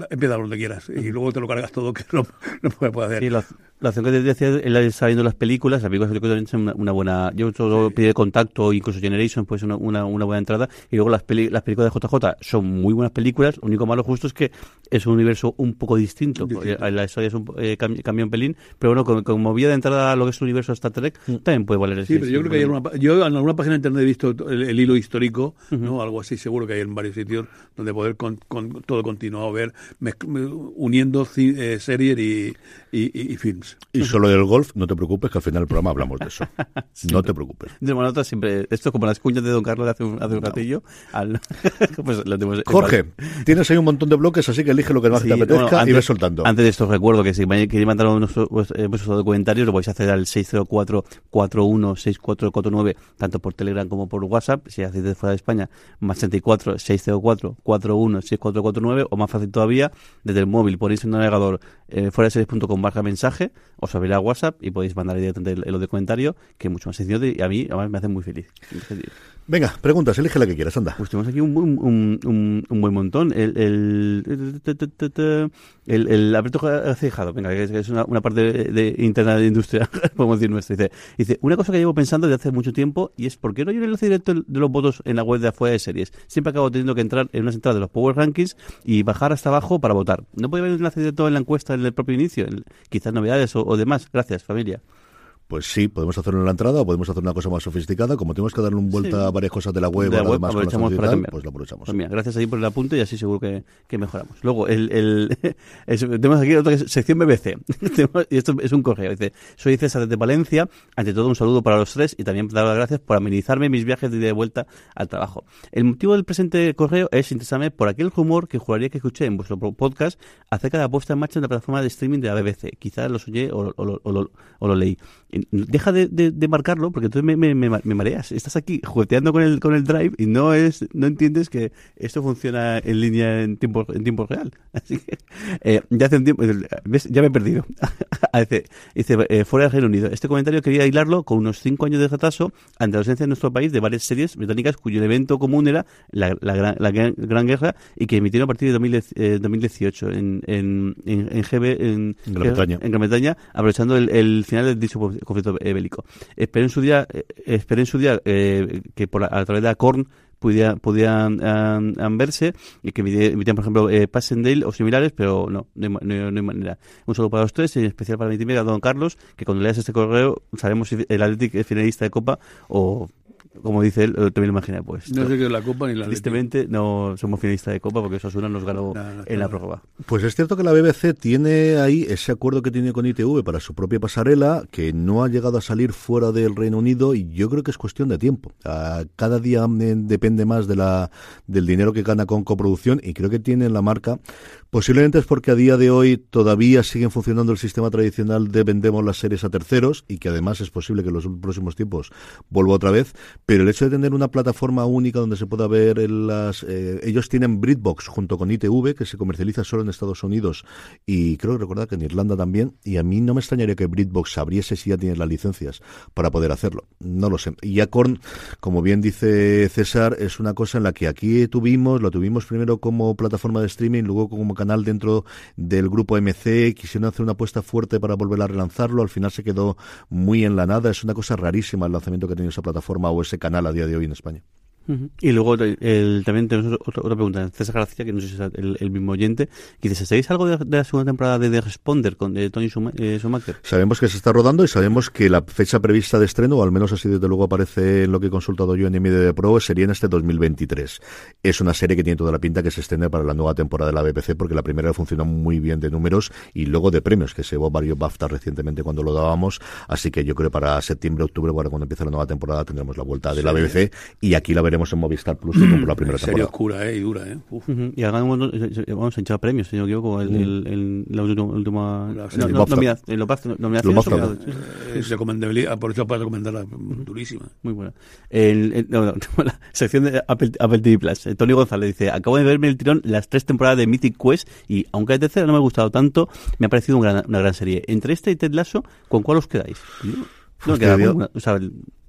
empieza donde quieras y luego te lo cargas todo que no, no puede, puede hacer Sí, la, la opción que te decía él está viendo las películas, las películas también son una, una buena. Yo solo pide contacto, incluso Generation, pues una, una, una buena entrada. Y luego las, peli- las películas de JJ son muy buenas películas. Lo único malo justo es que es un universo un poco distinto. La historia es un, eh, cam- cambia un pelín, pero bueno, como, como vía de entrada a lo que es el universo de Star Trek, también puede valer Sí, ese- pero yo creo que hay alguna, yo en alguna página de internet he visto el, el hilo histórico, ¿no? Algo así, seguro que hay en varios sitios donde poder con, con todo continuado ver, uniendo eh, series y, y, y- y films. Y solo del golf, no te preocupes, que al final del programa hablamos de eso. No te preocupes. De otra siempre, esto como las cuñas de Don Carlos de hace un, hace un ratillo, al- pues lo tenemos- Jorge, tienes ahí un montón de bloques, así que elige lo que más Sí, te apetezca bueno, y antes- ves soltando. Antes de esto recuerdo que si queréis mandar unos, pues, eh, vuestros comentarios lo podéis hacer al 604-41-6449, tanto por Telegram como por WhatsApp. Si hacéis de fuera de España, más 34-604-41-6449 o más fácil todavía, desde el móvil ponéis en el navegador eh, fuera de series.com barra mensaje, os abrirá WhatsApp y podéis mandar directamente el, el de comentario, que es mucho más sencillo y a mí además me hace muy feliz. Venga, preguntas, elige la que quieras, anda. Pues tenemos aquí un, un, un, un- buen montón. El, el, el, el Cejado, venga, que es, una, una parte de, de- interna de industria, podemos decir nuestra. Dice, dice, una cosa que llevo pensando desde hace mucho tiempo y es ¿por qué no hay un enlace directo de los votos en la web de afuera de series? Siempre acabo teniendo que entrar en unas entradas de los Power Rankings y bajar hasta abajo para votar. ¿No puede haber un enlace directo en la encuesta en el propio inicio? El- quizás novedades o, o demás. Gracias, familia. Pues sí, podemos hacerlo en la entrada o podemos hacer una cosa más sofisticada. Como tenemos que darle un vuelta Sí. a varias cosas de la web, De la web, aprovechamos para pues lo aprovechamos. Pues mira, gracias ahí por el apunte y así seguro que, que mejoramos. Luego, el, el, es- tenemos aquí otra sección BBC. Y esto es un correo. Dice, soy César desde Valencia. Ante todo, un saludo para los tres y también dar las gracias por amenizarme mis viajes de ida y de vuelta al trabajo. El motivo del presente correo es interesarme por aquel rumor que juraría que escuché en vuestro podcast acerca de la puesta en marcha de la plataforma de streaming de la BBC. Quizás lo soñé o, o o lo leí. Deja de, de- de marcarlo porque entonces me, me- me- me mareas. Estás aquí jugueteando con el, con el drive y no es no entiendes que esto funciona en línea en tiempo, en tiempo real. Así que eh, ya hace un tiempo, ¿ves? ya me he perdido. dice, dice eh, fuera del Reino Unido. Este comentario quería hilarlo con unos cinco años de retraso ante la ausencia en nuestro país de varias series británicas cuyo evento común era la, la gran, la gran, Guerra y que emitieron a partir de 2000, eh, 2018 en, en, en, en GB, en, Gran Bretaña. en Gran Bretaña, aprovechando el, el final del dicho conflicto bélico. Esperé en su día, eh, esperé en su día eh, que por la- a través de Acorn pudiera, pudieran am, verse y que emitían, por ejemplo, eh, Passendale o similares, pero no, no hay, manera. Un saludo para los tres, en especial para mi team, a don Carlos, que cuando leas este correo sabemos si el Athletic es finalista de Copa o como dice él, también lo imaginé pues. No sé qué es la Copa ni la Tristemente no somos finalistas de Copa porque Osasuna nos ganó en la prórroga. Pues es cierto que la BBC tiene ahí ese acuerdo que tiene con ITV para su propia pasarela que no ha llegado a salir fuera del Reino Unido y yo creo que es cuestión de tiempo. Cada día eh, depende más de la, del dinero que gana con coproducción y creo que tienen la marca. Posiblemente es porque a día de hoy todavía siguen funcionando el sistema tradicional de vendemos las series a terceros y que además es posible que en los próximos tiempos vuelva otra vez, pero el hecho de tener una plataforma única donde se pueda ver las... Eh, ellos tienen BritBox junto con ITV, que se comercializa solo en Estados Unidos y creo que recordar que en Irlanda también, y a mí no me extrañaría que BritBox abriese si ya tiene las licencias para poder hacerlo. No lo sé. Y Acorn, como bien dice César, es una cosa en la que aquí tuvimos, lo tuvimos primero como plataforma de streaming, luego como canal dentro del grupo MC, quisieron hacer una apuesta fuerte para volver a relanzarlo, al final se quedó muy en la nada, es una cosa rarísima el lanzamiento que ha tenido esa plataforma o ese canal a día de hoy en España. Y luego el, también tenemos otra, pregunta. César García, que no sé si es el, mismo oyente, que dice, ¿sabéis algo de, la segunda temporada de The Responder con de Tony eh, Schumacher? Sabemos que se está rodando y sabemos que la fecha prevista de estreno, o al menos así desde luego aparece en lo que he consultado yo en de Pro, sería en este 2023. Es una serie que tiene toda la pinta que se extiende para la nueva temporada de la BBC porque la primera funcionó muy bien de números y luego de premios, que se llevó varios BAFTA recientemente cuando lo dábamos. Así que yo creo que para septiembre, octubre, cuando empiece la nueva temporada, tendremos la vuelta de la BBC y aquí la veremos en Movistar Plus como la primera temporada. oscura, ¿eh? Y dura, ¿eh? Uf. Y hagamos, vamos a echar premios, si no me equivoco, el, el, el, la última... La, no, no, nominad, el nominación. Recomendabilidad, por eso puedo recomendarla, durísima. Muy buena. El, no, no, la sección de Apple, Apple TV Plus. Tony González dice, acabo de verme el tirón las tres temporadas de Mythic Quest y, aunque la tercera no me ha gustado tanto, me ha parecido una gran, una gran serie. Entre esta y Ted Lasso, ¿con cuál os quedáis? No, queda una, o sea,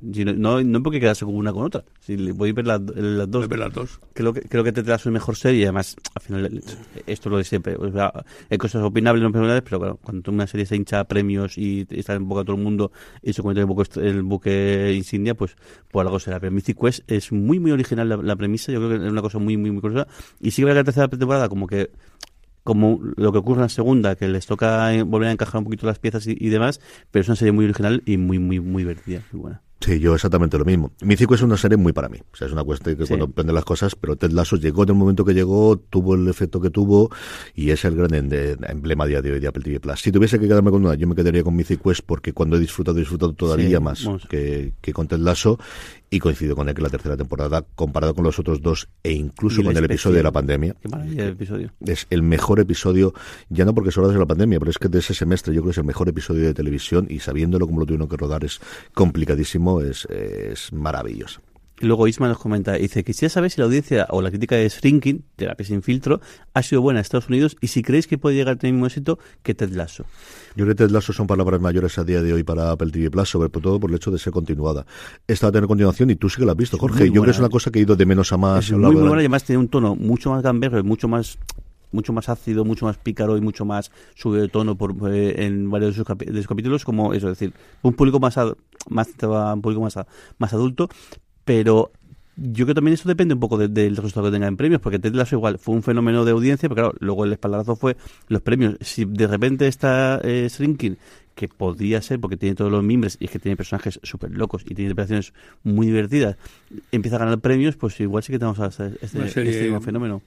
no, no porque quedarse con una con otra. Si voy a ver las, las dos. Ver las dos. Creo que, creo que te das su mejor serie. Además, al final, esto es lo de siempre. O sea, hay cosas opinables, no opinables, pero claro, cuando una serie se hincha a premios y está en boca todo el mundo y se en el buque, el buque insignia, pues por algo será. Pero Mythic Quest es muy, muy original la, premisa. Yo creo que es una cosa muy, muy, muy curiosa. Y sigue que la tercera temporada, como que como lo que ocurre en la segunda, que les toca volver a encajar un poquito las piezas y, y demás, pero es una serie muy original y muy, muy, muy divertida, muy buena. Sí, yo exactamente lo mismo. Mítico es una serie muy para mí. O sea, es una cuestión que cuando aprende las cosas, pero Ted Lasso llegó en el momento que llegó, tuvo el efecto que tuvo y es el gran emblema día de hoy de Apple TV Plus. Si tuviese que quedarme con una, yo me quedaría con Mythic Quest porque cuando he disfrutado, he disfrutado todavía más que, que con Ted Lasso y coincido con él que la tercera temporada, comparado con los otros dos e incluso con el episodio de la pandemia, episodio. es el mejor episodio, ya no porque solo de la pandemia, pero es que de ese semestre yo creo que es el mejor episodio de televisión y sabiéndolo como lo tuvieron que rodar es complicadísimo, es, es maravilloso. Luego Isma nos comenta, dice, quisiera saber si la audiencia o la crítica de Shrinking, de la pieza sin filtro, ha sido buena en Estados Unidos y si creéis que puede llegar a tener el mismo éxito que Ted Lasso. Yo creo que Ted Lasso son palabras mayores a día de hoy para Apple TV Plus, sobre todo por el hecho de ser continuada. Esta va a tener continuación y tú sí que la has visto, Jorge. Yo creo que es una cosa que ha ido de menos a más. Es muy, muy buena además tiene un tono mucho más gamberro, mucho más mucho más ácido, mucho más pícaro y mucho más sube de tono por, eh, en varios de sus, capítulos, como eso, es decir, un público más, más un público más, más adulto, pero yo creo que también eso depende un poco del resultado que tenga en premios, porque Ted Lasso igual fue un fenómeno de audiencia, pero claro, luego el espaldarazo fue los premios. Si de repente está eh, Shrinking, que podría ser porque tiene todos los mimbres y es que tiene personajes súper locos y tiene interpretaciones muy divertidas, empieza a ganar premios, pues igual sí que tenemos este, este fenómeno.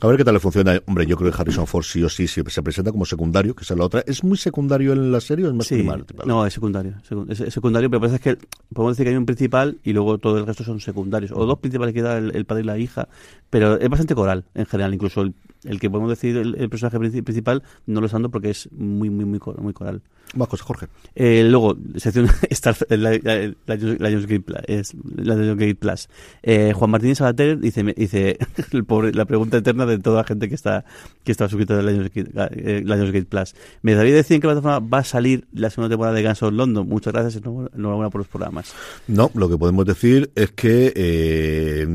A ver qué tal le funciona. Hombre, yo creo que Harrison Ford sí o sí, se presenta como secundario, que es la otra. ¿Es muy secundario en la serie o es más sí, No, es secundario. Es, secundario, pero parece que podemos decir que hay un principal y luego todo el resto son secundarios. O dos principales que da el, padre y la hija. Pero es bastante coral en general. Incluso el, que podemos decir el, personaje principal no lo es tanto porque es muy, muy, muy, muy coral. Más cosas, Jorge. Eh, luego, sección Star, la, la, la, Gate Plus. Eh, Juan Martín Sabater dice, dice el pobre, la pregunta eterna de toda la gente que está que está suscrita a eh, Lionsgate, Plus. Me daría decir en qué plataforma va a salir la segunda temporada de Guns of London. Muchas gracias, enhorabuena por los programas. No, lo que podemos decir es que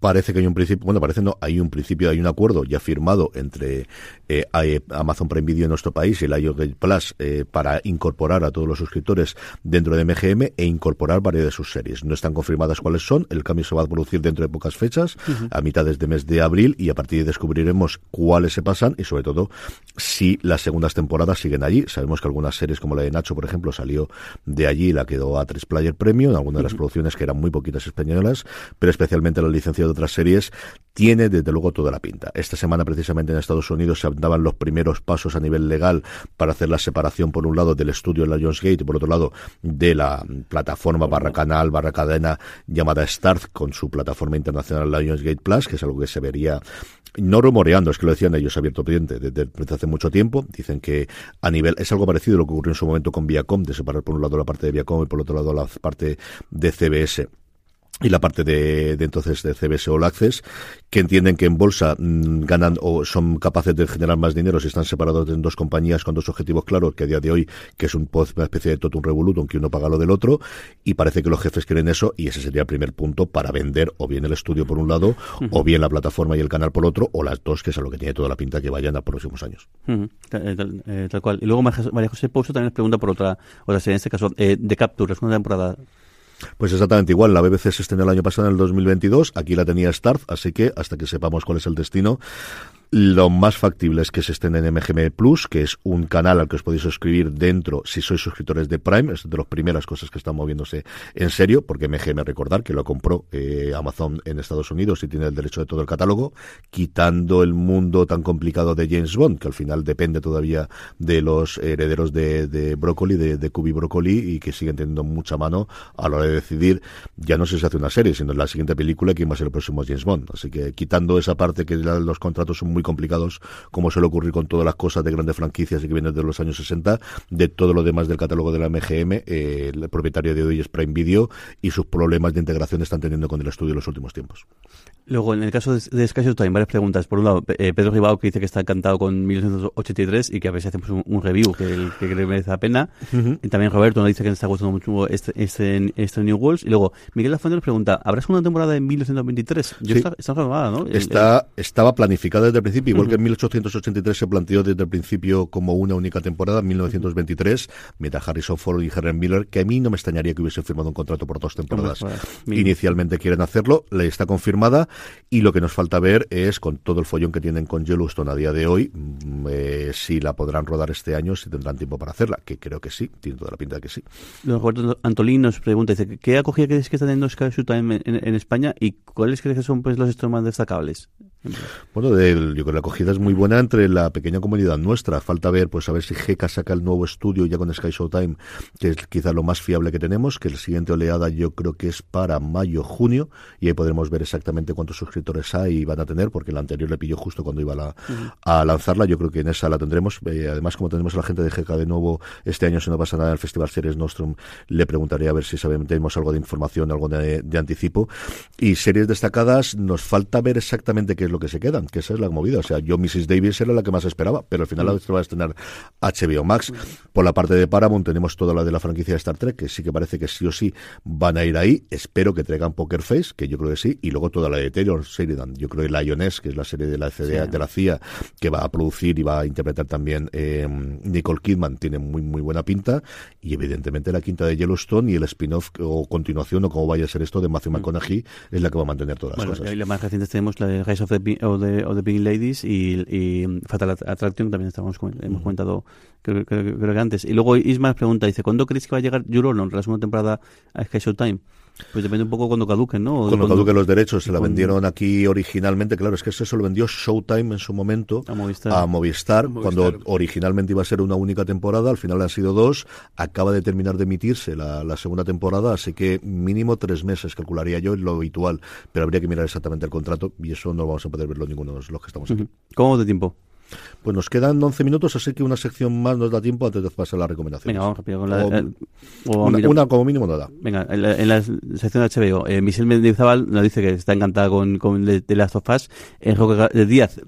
parece que hay un principio, bueno, parece no, hay un principio, hay un acuerdo ya firmado firmado entre eh, Amazon Prime Video en nuestro país y el iOS Plus eh, para incorporar a todos los suscriptores dentro de MGM e incorporar varias de sus series. No están confirmadas cuáles son, el cambio se va a producir dentro de pocas fechas, a mitad de este mes de abril, y a partir de ahí descubriremos cuáles se pasan y sobre todo si las segundas temporadas siguen allí. Sabemos que algunas series como la de Nacho, por ejemplo, salió de allí y la quedó a tres Player Premium, algunas de las producciones que eran muy poquitas españolas, pero especialmente la licencia de otras series tiene desde luego toda la pinta. Esta semana precisamente en Estados Unidos se daban los primeros pasos a nivel legal para hacer la separación por un lado del estudio Lionsgate y por otro lado de la plataforma barra canal barra cadena llamada Start con su plataforma internacional Lionsgate Plus, que es algo que se vería no rumoreando, es que lo decían ellos abierto pendiente desde, hace mucho tiempo. Dicen que a nivel, es algo parecido a lo que ocurrió en su momento con Viacom, de separar por un lado la parte de Viacom y por otro lado la parte de CBS y la parte de, de, entonces de CBS All Access, que entienden que en bolsa mm, ganan o son capaces de generar más dinero si están separados en dos compañías con dos objetivos claros, que a día de hoy, que es un, una especie de totum revolutum, que uno paga lo del otro, y parece que los jefes quieren eso, y ese sería el primer punto para vender o bien el estudio por un lado, o bien la plataforma y el canal por otro, o las dos, que es a lo que tiene toda la pinta que vayan a próximos años. Eh, eh, tal, cual. Y luego María José Pouso también les pregunta por otra, otra serie, en este caso, eh, de Capture, es una temporada pues exactamente igual, la BBC se estrenó el año pasado en el 2022, aquí la tenía Starz, así que hasta que sepamos cuál es el destino, lo más factible es que se estén en MGM Plus, que es un canal al que os podéis suscribir dentro si sois suscriptores de Prime. Es de las primeras cosas que están moviéndose en serio, porque MGM, recordar que lo compró eh, Amazon en Estados Unidos y tiene el derecho de todo el catálogo, quitando el mundo tan complicado de James Bond, que al final depende todavía de los herederos de, de Broccoli, de, de Cubi Broccoli, y que siguen teniendo mucha mano a la hora de decidir, ya no sé si hace una serie, sino la siguiente película quién va a ser el próximo James Bond. Así que quitando esa parte que los contratos son muy complicados, como suele ocurrir con todas las cosas de grandes franquicias y que vienen de los años 60. De todo lo demás del catálogo de la MGM, eh, el propietario de hoy es Prime Video y sus problemas de integración están teniendo con el estudio en los últimos tiempos. Luego, en el caso de, de Sky Showtime, varias preguntas. Por un lado, eh, Pedro Ribao, que dice que está encantado con 1983 y que a ver si hacemos un, review que, que, merece la pena. Y también Roberto nos dice que le está gustando mucho este, este, este New Worlds. Y luego, Miguel Lafuente nos pregunta, ¿habrá segunda temporada en 1923? Yo está, está ¿no? Está, estaba planificada desde el principio, igual que en 1883 se planteó desde el principio como una única temporada, en 1923, mientras Harrison Ford y Helen Miller, que a mí no me extrañaría que hubiesen firmado un contrato por dos temporadas. Inicialmente quieren hacerlo, le está confirmada y lo que nos falta ver es, con todo el follón que tienen con Yellowstone a día de hoy, mm, eh, si la podrán rodar este año, si tendrán tiempo para hacerla, que creo que sí, tiene toda la pinta de que sí. Roberto Antolín nos pregunta, dice, ¿qué acogida crees que está teniendo Sky en, en, España y cuáles crees que son pues los estos más destacables? Bueno, yo creo que la acogida es muy buena entre la pequeña comunidad nuestra. Falta ver, pues a ver si GECA saca el nuevo estudio ya con Sky Showtime, que es quizá lo más fiable que tenemos, que el siguiente oleada yo creo que es para mayo, junio, y ahí podremos ver exactamente cuántos suscriptores hay y van a tener, porque la anterior le pilló justo cuando iba a lanzarla. Yo creo que en esa la tendremos. Eh, además, como tenemos a la gente de GECA de nuevo este año, si no pasa nada en el Festival Series Nostrum, le preguntaré a ver si sabemos, tenemos algo de información, algo de, de anticipo. Y series destacadas, nos falta ver exactamente qué es lo que se quedan, que esa es la movida. O sea, yo Mrs. Davis era la que más esperaba, pero al final la va a estrenar HBO Max. Por la parte de Paramount tenemos toda la de la franquicia de Star Trek, que sí que parece que sí o sí van a ir ahí. Espero que traigan Poker Face, que yo creo que sí, y luego toda la de Taylor Sheridan. Yo creo que Lioness, que es la serie de la, CDA, de la CIA, que va a producir y va a interpretar también eh, Nicole Kidman, tiene muy muy buena pinta. Y evidentemente la quinta de Yellowstone y el spin-off o continuación o como vaya a ser esto de Matthew mm. McConaughey es la que va a mantener todas las cosas. Y la más reciente tenemos la de Rise of the o de, o de Big Ladies y, Fatal Attraction también estamos, hemos comentado creo, que antes. Y luego Isma pregunta, dice, ¿cuándo crees que va a llegar Jurono, la segunda temporada a Sky Showtime? Pues depende un poco cuando caduquen, ¿no? Cuando, caduquen los derechos, se la vendieron aquí originalmente, claro, es que eso se lo vendió Showtime en su momento a Movistar, a Movistar, cuando originalmente iba a ser una única temporada, al final han sido dos, acaba de terminar de emitirse la, segunda temporada, así que mínimo tres meses, calcularía yo, es lo habitual, pero habría que mirar exactamente el contrato y eso no vamos a poder verlo ninguno de los que estamos aquí. ¿Cómo de tiempo? Pues nos quedan 11 minutos, así que una sección más nos da tiempo antes de pasar la recomendación. Venga, vamos rápido con la... Eh, una, como mínimo no da. Venga, en la, sección de HBO, eh, Michelle Mendizábal nos dice que está encantada con, con The Last of Us. Enrique Díaz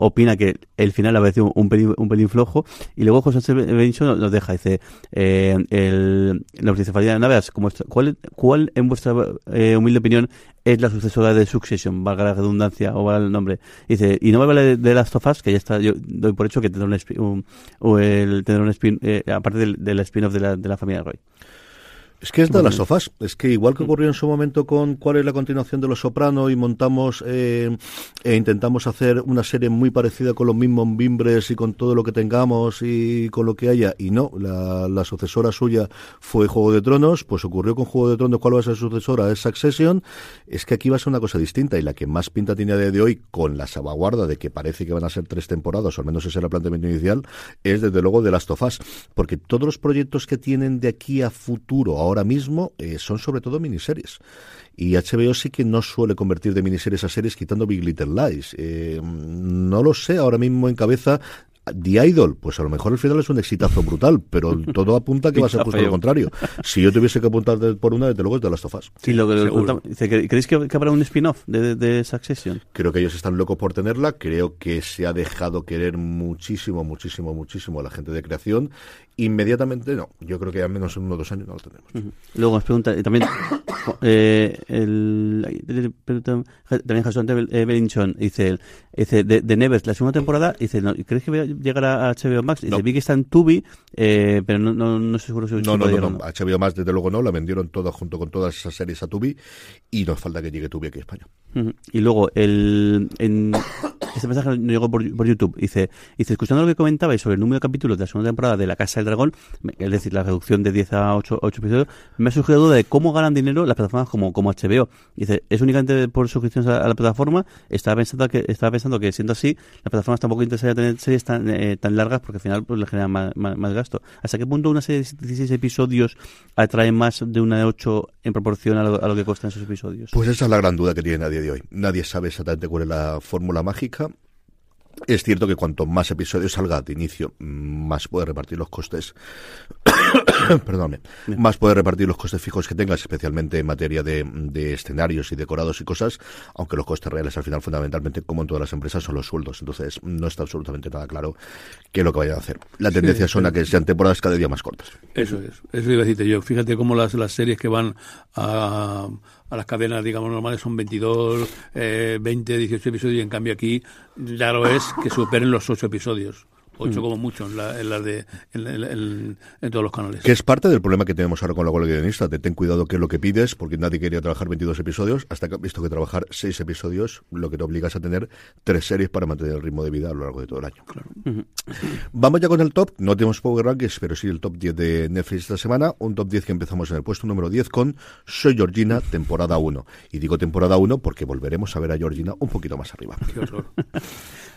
opina que el final ha parecido un pelín, un pelín flojo. Y luego José Bencho nos deja, dice, eh, el, la de Naveas, ¿cuál, ¿cuál en vuestra eh, humilde opinión es la sucesora de Succession, valga la redundancia o valga el nombre. Dice, y no me vale de Last of Us, que ya está, yo doy por hecho que tendrá un, spin- un- el, tendrá un spin, eh, aparte del, del spin-off de la, de la familia Roy. Es que es de las sofás. Es que igual que ocurrió en su momento con cuál es la continuación de Los Soprano y montamos eh, e intentamos hacer una serie muy parecida con los mismos mimbres y con todo lo que tengamos y con lo que haya. Y no, la, la sucesora suya fue Juego de Tronos. Pues ocurrió con Juego de Tronos. ¿Cuál va a ser su sucesora? Es Succession. Es que aquí va a ser una cosa distinta y la que más pinta tiene a día de hoy con la salvaguarda de que parece que van a ser tres temporadas, o al menos ese era el planteamiento inicial, es desde luego de Last of Us. Porque todos los proyectos que tienen de aquí a futuro, ahora mismo, eh, son sobre todo miniseries. Y HBO sí que no suele convertir de miniseries a series quitando Big Little Lies. Eh, no lo sé, ahora mismo en cabeza. The Idol, pues a lo mejor el final es un exitazo brutal, pero todo apunta que va a ser justo lo contrario. Si yo tuviese que apuntar de- por una, desde luego es de Last of Us. Sí, lo que contaba- dice, ¿cre- ¿creéis que, habrá un spin-off de, de, de Succession? Creo que ellos están locos por tenerla. Creo que se ha dejado querer muchísimo, muchísimo, muchísimo a la gente de creación. Inmediatamente no. Yo creo que al menos en uno o dos años no lo tendremos. Luego nos pregunta, y también eh, el, también Jason eh, Bellinson dice, dice de, de Nevers, la segunda temporada, dice, no, ¿crees que va a llegar a HBO Max? Dice, No. vi que está en Tubi, eh, pero no, no, no estoy seguro si No, no, no, no. HBO más desde luego no. La vendieron toda junto con todas esas series a Tubi. Y nos falta que llegue Tubi aquí a España. Y luego, el, en, este mensaje nos llegó por, YouTube. Dice, dice, escuchando lo que comentabais sobre el número de capítulos de la segunda temporada de La Casa del Dragón, es decir, la reducción de 10 a 8, 8 episodios, me ha surgido duda de cómo ganan dinero las plataformas como, como HBO. Dice, ¿es únicamente por suscripciones a, la plataforma? Estaba pensando que, estaba pensando que siendo así, las plataformas tampoco interesaría tener series tan, eh, tan largas porque al final pues, le generan más, más- gasto. ¿Hasta qué punto una serie de 16 episodios atrae más de una de 8 en proporción a lo, a lo que cuestan esos episodios? Pues esa es la gran duda que tienen a día de hoy. Nadie sabe exactamente cuál es la fórmula mágica. Es cierto que cuanto más episodios salga de inicio, más puede repartir los costes. Perdóname. Más puede repartir los costes fijos que tengas, especialmente en materia de, de escenarios y decorados y cosas, aunque los costes reales al final, fundamentalmente, como en todas las empresas, son los sueldos. Entonces, no está absolutamente nada claro qué es lo que vayan a hacer. La tendencia suena que sean temporadas cada día más cortas. Eso es, eso iba a decirte yo. Fíjate cómo las, las series que van a, a las cadenas, digamos, normales son 22, eh, 20, 18 episodios y en cambio aquí ya lo es que superen los 8 episodios. 8 como mucho en, la, en, las de, en, en- en- en todos los canales. Que es parte del problema que tenemos ahora con la huelga guionista. Te ten cuidado qué es lo que pides, porque nadie quería trabajar 22 episodios, hasta que has visto que trabajar 6 episodios, lo que te obligas a tener tres series para mantener el ritmo de vida a lo largo de todo el año. Vamos ya con el top. No tenemos Power Rankings, pero sí el top 10 de Netflix esta semana. Un top 10 que empezamos en el puesto número 10 con Soy Georgina, temporada 1. Y digo temporada 1 porque volveremos a ver a Georgina un poquito más arriba. Qué horror.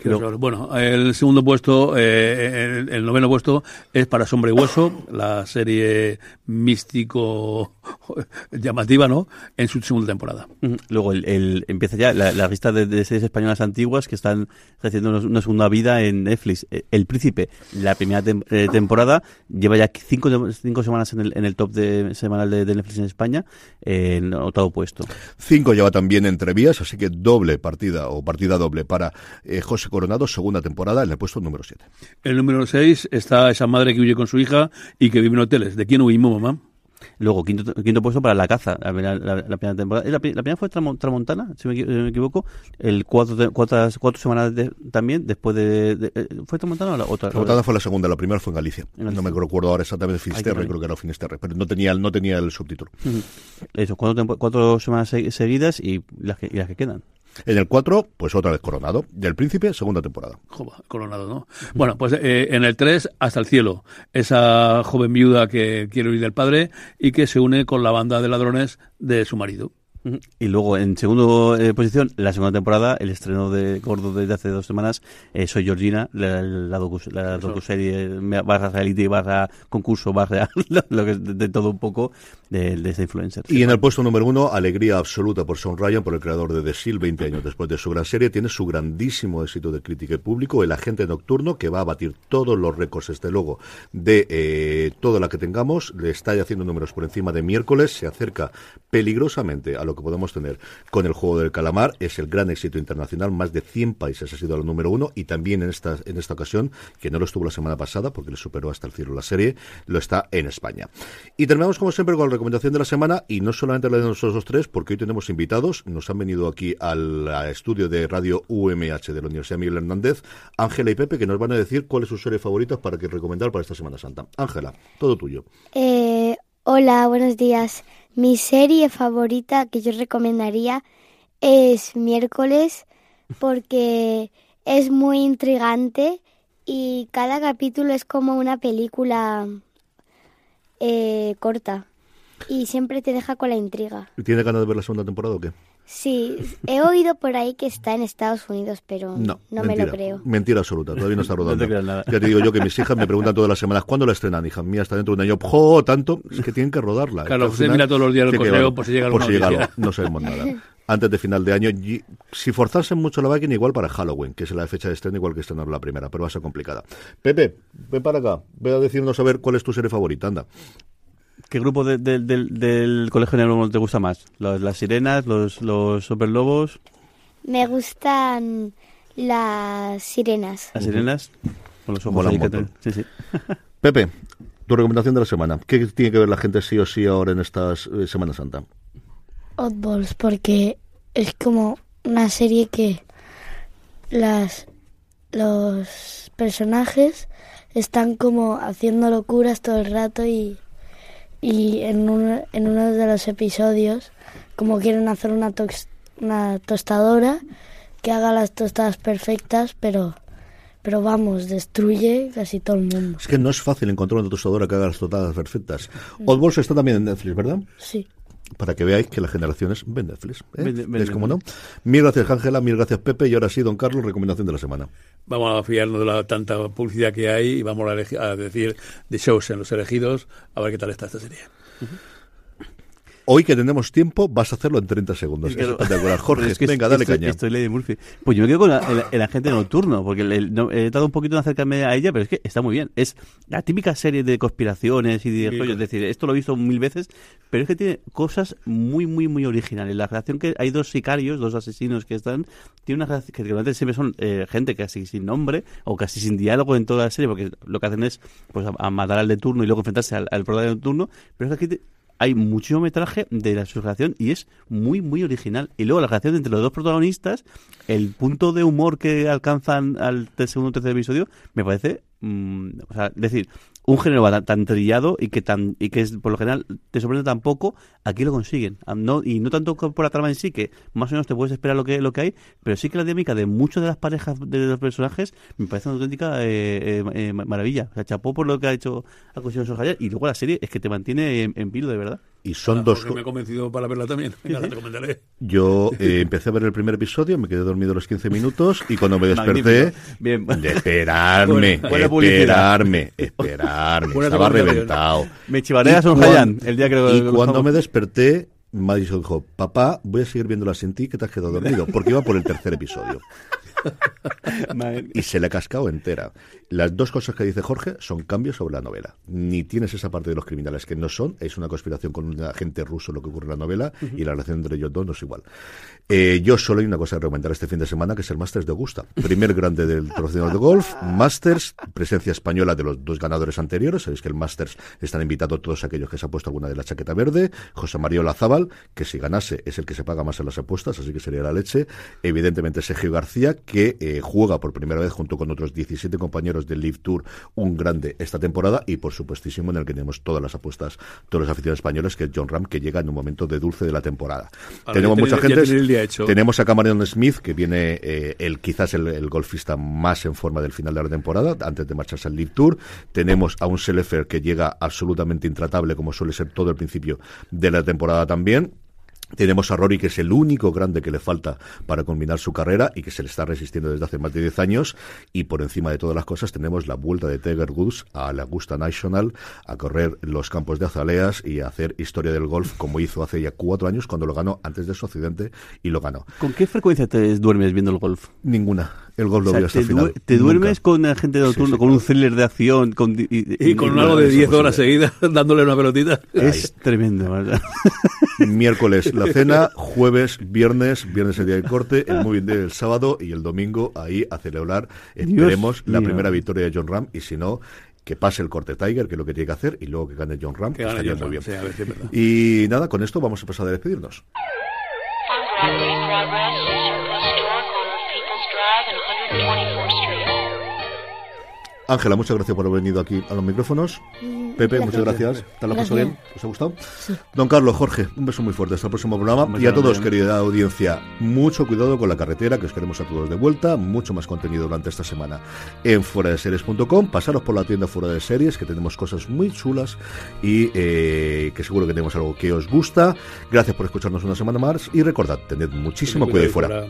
Qué horror. Bueno, el segundo puesto, eh, el, el noveno puesto es para Sombra y Hueso, la serie místico llamativa, ¿no? En su segunda temporada. Ujú. Luego el, el- empieza ya la, la lista de, de series españolas antiguas que están haciendo una, una segunda vida en Netflix. Eh, El Príncipe, la primera tem- eh, temporada, lleva ya cinco, cinco semanas en el, en el top de, semanal de, de Netflix en España, eh, en octavo puesto. 5 lleva también entre vías, así que doble partida o partida doble para eh, José Coronado, segunda temporada en el puesto número 7. El número 6 está esa madre que huye con su hija y que vive en hoteles. ¿De quién huimos, mamá? Luego, quinto, quinto puesto para La Caza, la, primera- la- la primera temporada. La, pri- la primera fue Tramo- Tramontana, si me, eh, me equivoco. El cuatro, cuatro, cuatro semanas de- también, después de, de- eh, ¿Fue Tramontana o la otra? La votada fue la segunda, la primera fue en Galicia. En Galicia. No me recuerdo ahora exactamente Finisterre, creo que era Finisterre, pero no tenía, no tenía el subtítulo. Eso, cuatro, semanas se- seguidas y las que, y las que quedan. En el 4, pues otra vez Coronado. Del Príncipe, segunda temporada. Jova, coronado, ¿no? Bueno, pues eh, en el 3, Hasta el cielo. Esa joven viuda que quiere huir del padre y que se une con la banda de ladrones de su marido. Y luego, en segunda posición, la segunda temporada, el estreno de Gordo desde hace dos semanas, eh, Soy Georgina, la, la, docu, la docuserie me- barra reality, barra concurso, barra lo, lo que es de, de todo un poco de, de esta influencer. Y en el puesto número uno, alegría absoluta por Sean Ryan, por el creador de The Seal, 20 años después de su gran serie. Tiene su grandísimo éxito de crítica y público, El Agente Nocturno, que va a batir todos los récords, este logo, de eh, toda la que tengamos. Le está haciendo números por encima de miércoles. Se acerca peligrosamente a lo que podemos tener con el juego del calamar. Es el gran éxito internacional, más de 100 países ha sido el número uno y también en esta, en esta ocasión, que no lo estuvo la semana pasada porque le superó hasta el cielo la serie, lo está en España. Y terminamos como siempre con la recomendación de la semana y no solamente la de nosotros tres, porque hoy tenemos invitados, nos han venido aquí al, estudio de radio UMH de la Universidad Miguel Hernández, Ángela y Pepe, que nos van a decir cuál es su serie favorita para que recomendar para esta Semana Santa. Ángela, todo tuyo. Eh, hola, buenos días. Mi serie favorita que yo recomendaría es Miércoles porque es muy intrigante y cada capítulo es como una película eh, corta y siempre te deja con la intriga. ¿Y tiene ganas de ver la segunda temporada o qué? Sí, he oído por ahí que está en Estados Unidos, pero no, me lo creo. Mentira absoluta, todavía no está rodando. Ya te digo yo que mis hijas me preguntan todas las semanas, ¿cuándo la estrenan, hija mía? Está dentro de un año. ¡Jo! Tanto, es que tienen que rodarla. Claro, usted mira todos los días el correo por si llega Por si llega algo, no sabemos nada. Antes de final de año, si forzasen mucho la máquina, igual para Halloween, que es la fecha de estreno, igual que estrenar la primera, pero va a ser complicada. Pepe, ven para acá, ve a decirnos a ver cuál es tu serie favorita, anda. ¿Qué grupo del Colegio Negro te gusta más? ¿Las, sirenas, los, los superlobos? Me gustan las sirenas. ¿Las sirenas? Con los ojos sí, sí. Pepe, tu recomendación de la semana. ¿Qué tiene que ver la gente sí o sí ahora en esta eh, Semana Santa? Oddballs, porque es como una serie que las los personajes están como haciendo locuras todo el rato y y en, en uno de los episodios, como quieren hacer una, una tostadora que haga las tostadas perfectas, pero pero vamos, destruye casi todo el mundo. Es que no es fácil encontrar una tostadora que haga las tostadas perfectas. Oddballs está también en Netflix, ¿verdad? Sí para que veáis que las generaciones ven Netflix. ¿eh? es como no. Mil gracias, Ángela, mil gracias, Pepe. Y ahora sí, don Carlos, recomendación de la semana. Vamos a fiarnos de la tanta publicidad que hay y vamos a, decir de shows en los elegidos, a ver qué tal está esta serie. Hoy que tenemos tiempo, vas a hacerlo en 30 segundos. Es espectacular. Jorge, venga, dale estoy, caña. Estoy Lady Murphy. Pues yo me quedo con el, agente nocturno, porque he dado un poquito de acercarme a ella, pero es que está muy bien. Es la típica serie de conspiraciones y de rollos. Es decir, esto lo he visto mil veces, pero es que tiene cosas muy, muy, muy originales. La relación que hay dos sicarios, dos asesinos que están, tiene una relación que realmente siempre son eh, gente casi sin nombre o casi sin diálogo en toda la serie, porque lo que hacen es pues a, matar al de turno y luego enfrentarse al, al protagonista de turno, pero es que aquí hay mucho metraje de la su relación y es muy, muy original. Y luego la relación entre los dos protagonistas, el punto de humor que alcanzan al segundo o tercer episodio, me parece, mm, o sea, decir, un género tan, trillado y que tan y que es, por lo general te sorprende tan poco, aquí lo consiguen. No, y no tanto por la trama en sí, que más o menos te puedes esperar lo que, lo que hay, pero sí que la dinámica de muchas de las parejas de los personajes me parece una auténtica eh, eh, eh, maravilla. O sea, chapó por lo que ha hecho a Cuestión Javier y luego la serie es que te mantiene en, en de verdad. Y son dos. me he convencido para verla también. Yo eh, empecé a ver el primer episodio, me quedé dormido los 15 minutos y cuando me desperté. Bien. De esperarme, esperarme, esperarme. Estaba reventado. Me chivaneas un Hayan el día que Y cuando me desperté, Madison dijo: Papá, voy a seguir viéndola sin ti que te has quedado dormido, porque iba por el tercer episodio. Y se le ha cascado entera. Las dos cosas que dice Jorge son cambios sobre la novela. Ni tienes esa parte de los criminales que no son, es una conspiración con un agente ruso lo que ocurre en la novela, y la relación entre ellos dos no es igual. Eh, yo solo hay una cosa que recomendar este fin de semana, que es el Masters de Augusta. Primer grande del torneo de golf, Masters, presencia española de los dos ganadores anteriores. Sabéis que el Masters están invitados todos aquellos que se han puesto alguna de la chaqueta verde. José Mario Lazábal, que si ganase es el que se paga más en las apuestas, así que sería la leche. Evidentemente Sergio García, que eh, juega por primera vez junto con otros 17 compañeros del Live Tour, un grande esta temporada y por supuestísimo en el que tenemos todas las apuestas, todos los aficionados españoles, que es John Ram, que llega en un momento de dulce de la temporada. tenemos mucha gente, tenemos a Cameron Smith, que viene eh, el quizás el, golfista más en forma del final de la temporada, antes de marcharse al Live Tour. Tenemos a un Selefer que llega absolutamente intratable, como suele ser todo el principio de la temporada también. Tenemos a Rory, que es el único grande que le falta para culminar su carrera y que se le está resistiendo desde hace más de 10 años. Y por encima de todas las cosas, tenemos la vuelta de Tiger Woods a la Augusta National a correr los campos de azaleas y a hacer historia del golf como hizo hace ya cuatro años cuando lo ganó antes de su accidente y lo ganó. ¿Con qué frecuencia te duermes viendo el golf? Ninguna el golf lo O sea, veo hasta te, el final. te duermes Nunca. con agente nocturno, Sí, sí, con un thriller de acción con, y, Y con algo de eso 10 posible. horas seguidas dándole una pelotita. Es tremendo. ¿verdad? Miércoles la cena, jueves, viernes, viernes el día del corte, el moving day el sábado y el domingo ahí a celebrar, esperemos, la mío. primera victoria de John Ram y si no, que pase el corte Tiger, que es lo que tiene que hacer, y luego que gane John Ram, Que estaría muy bien. sí, a ver si es verdad. Y nada, con esto vamos a pasar a despedirnos. Ángela, muchas gracias por haber venido aquí a los micrófonos. Pepe, muchas gracias. ¿Te lo pasado bien? ¿Os ha gustado? Don Carlos, Jorge, un beso muy fuerte. Hasta el próximo programa. Muchas y a todos, querida audiencia, mucho cuidado con la carretera, que os queremos a todos de vuelta. Mucho más contenido durante esta semana en fueradeseries.com. Pasaros por la tienda Fuera de Series, que tenemos cosas muy chulas y eh, que seguro que tenemos algo que os gusta. Gracias por escucharnos una semana más y recordad, tened muchísimo cuidado. Fuera.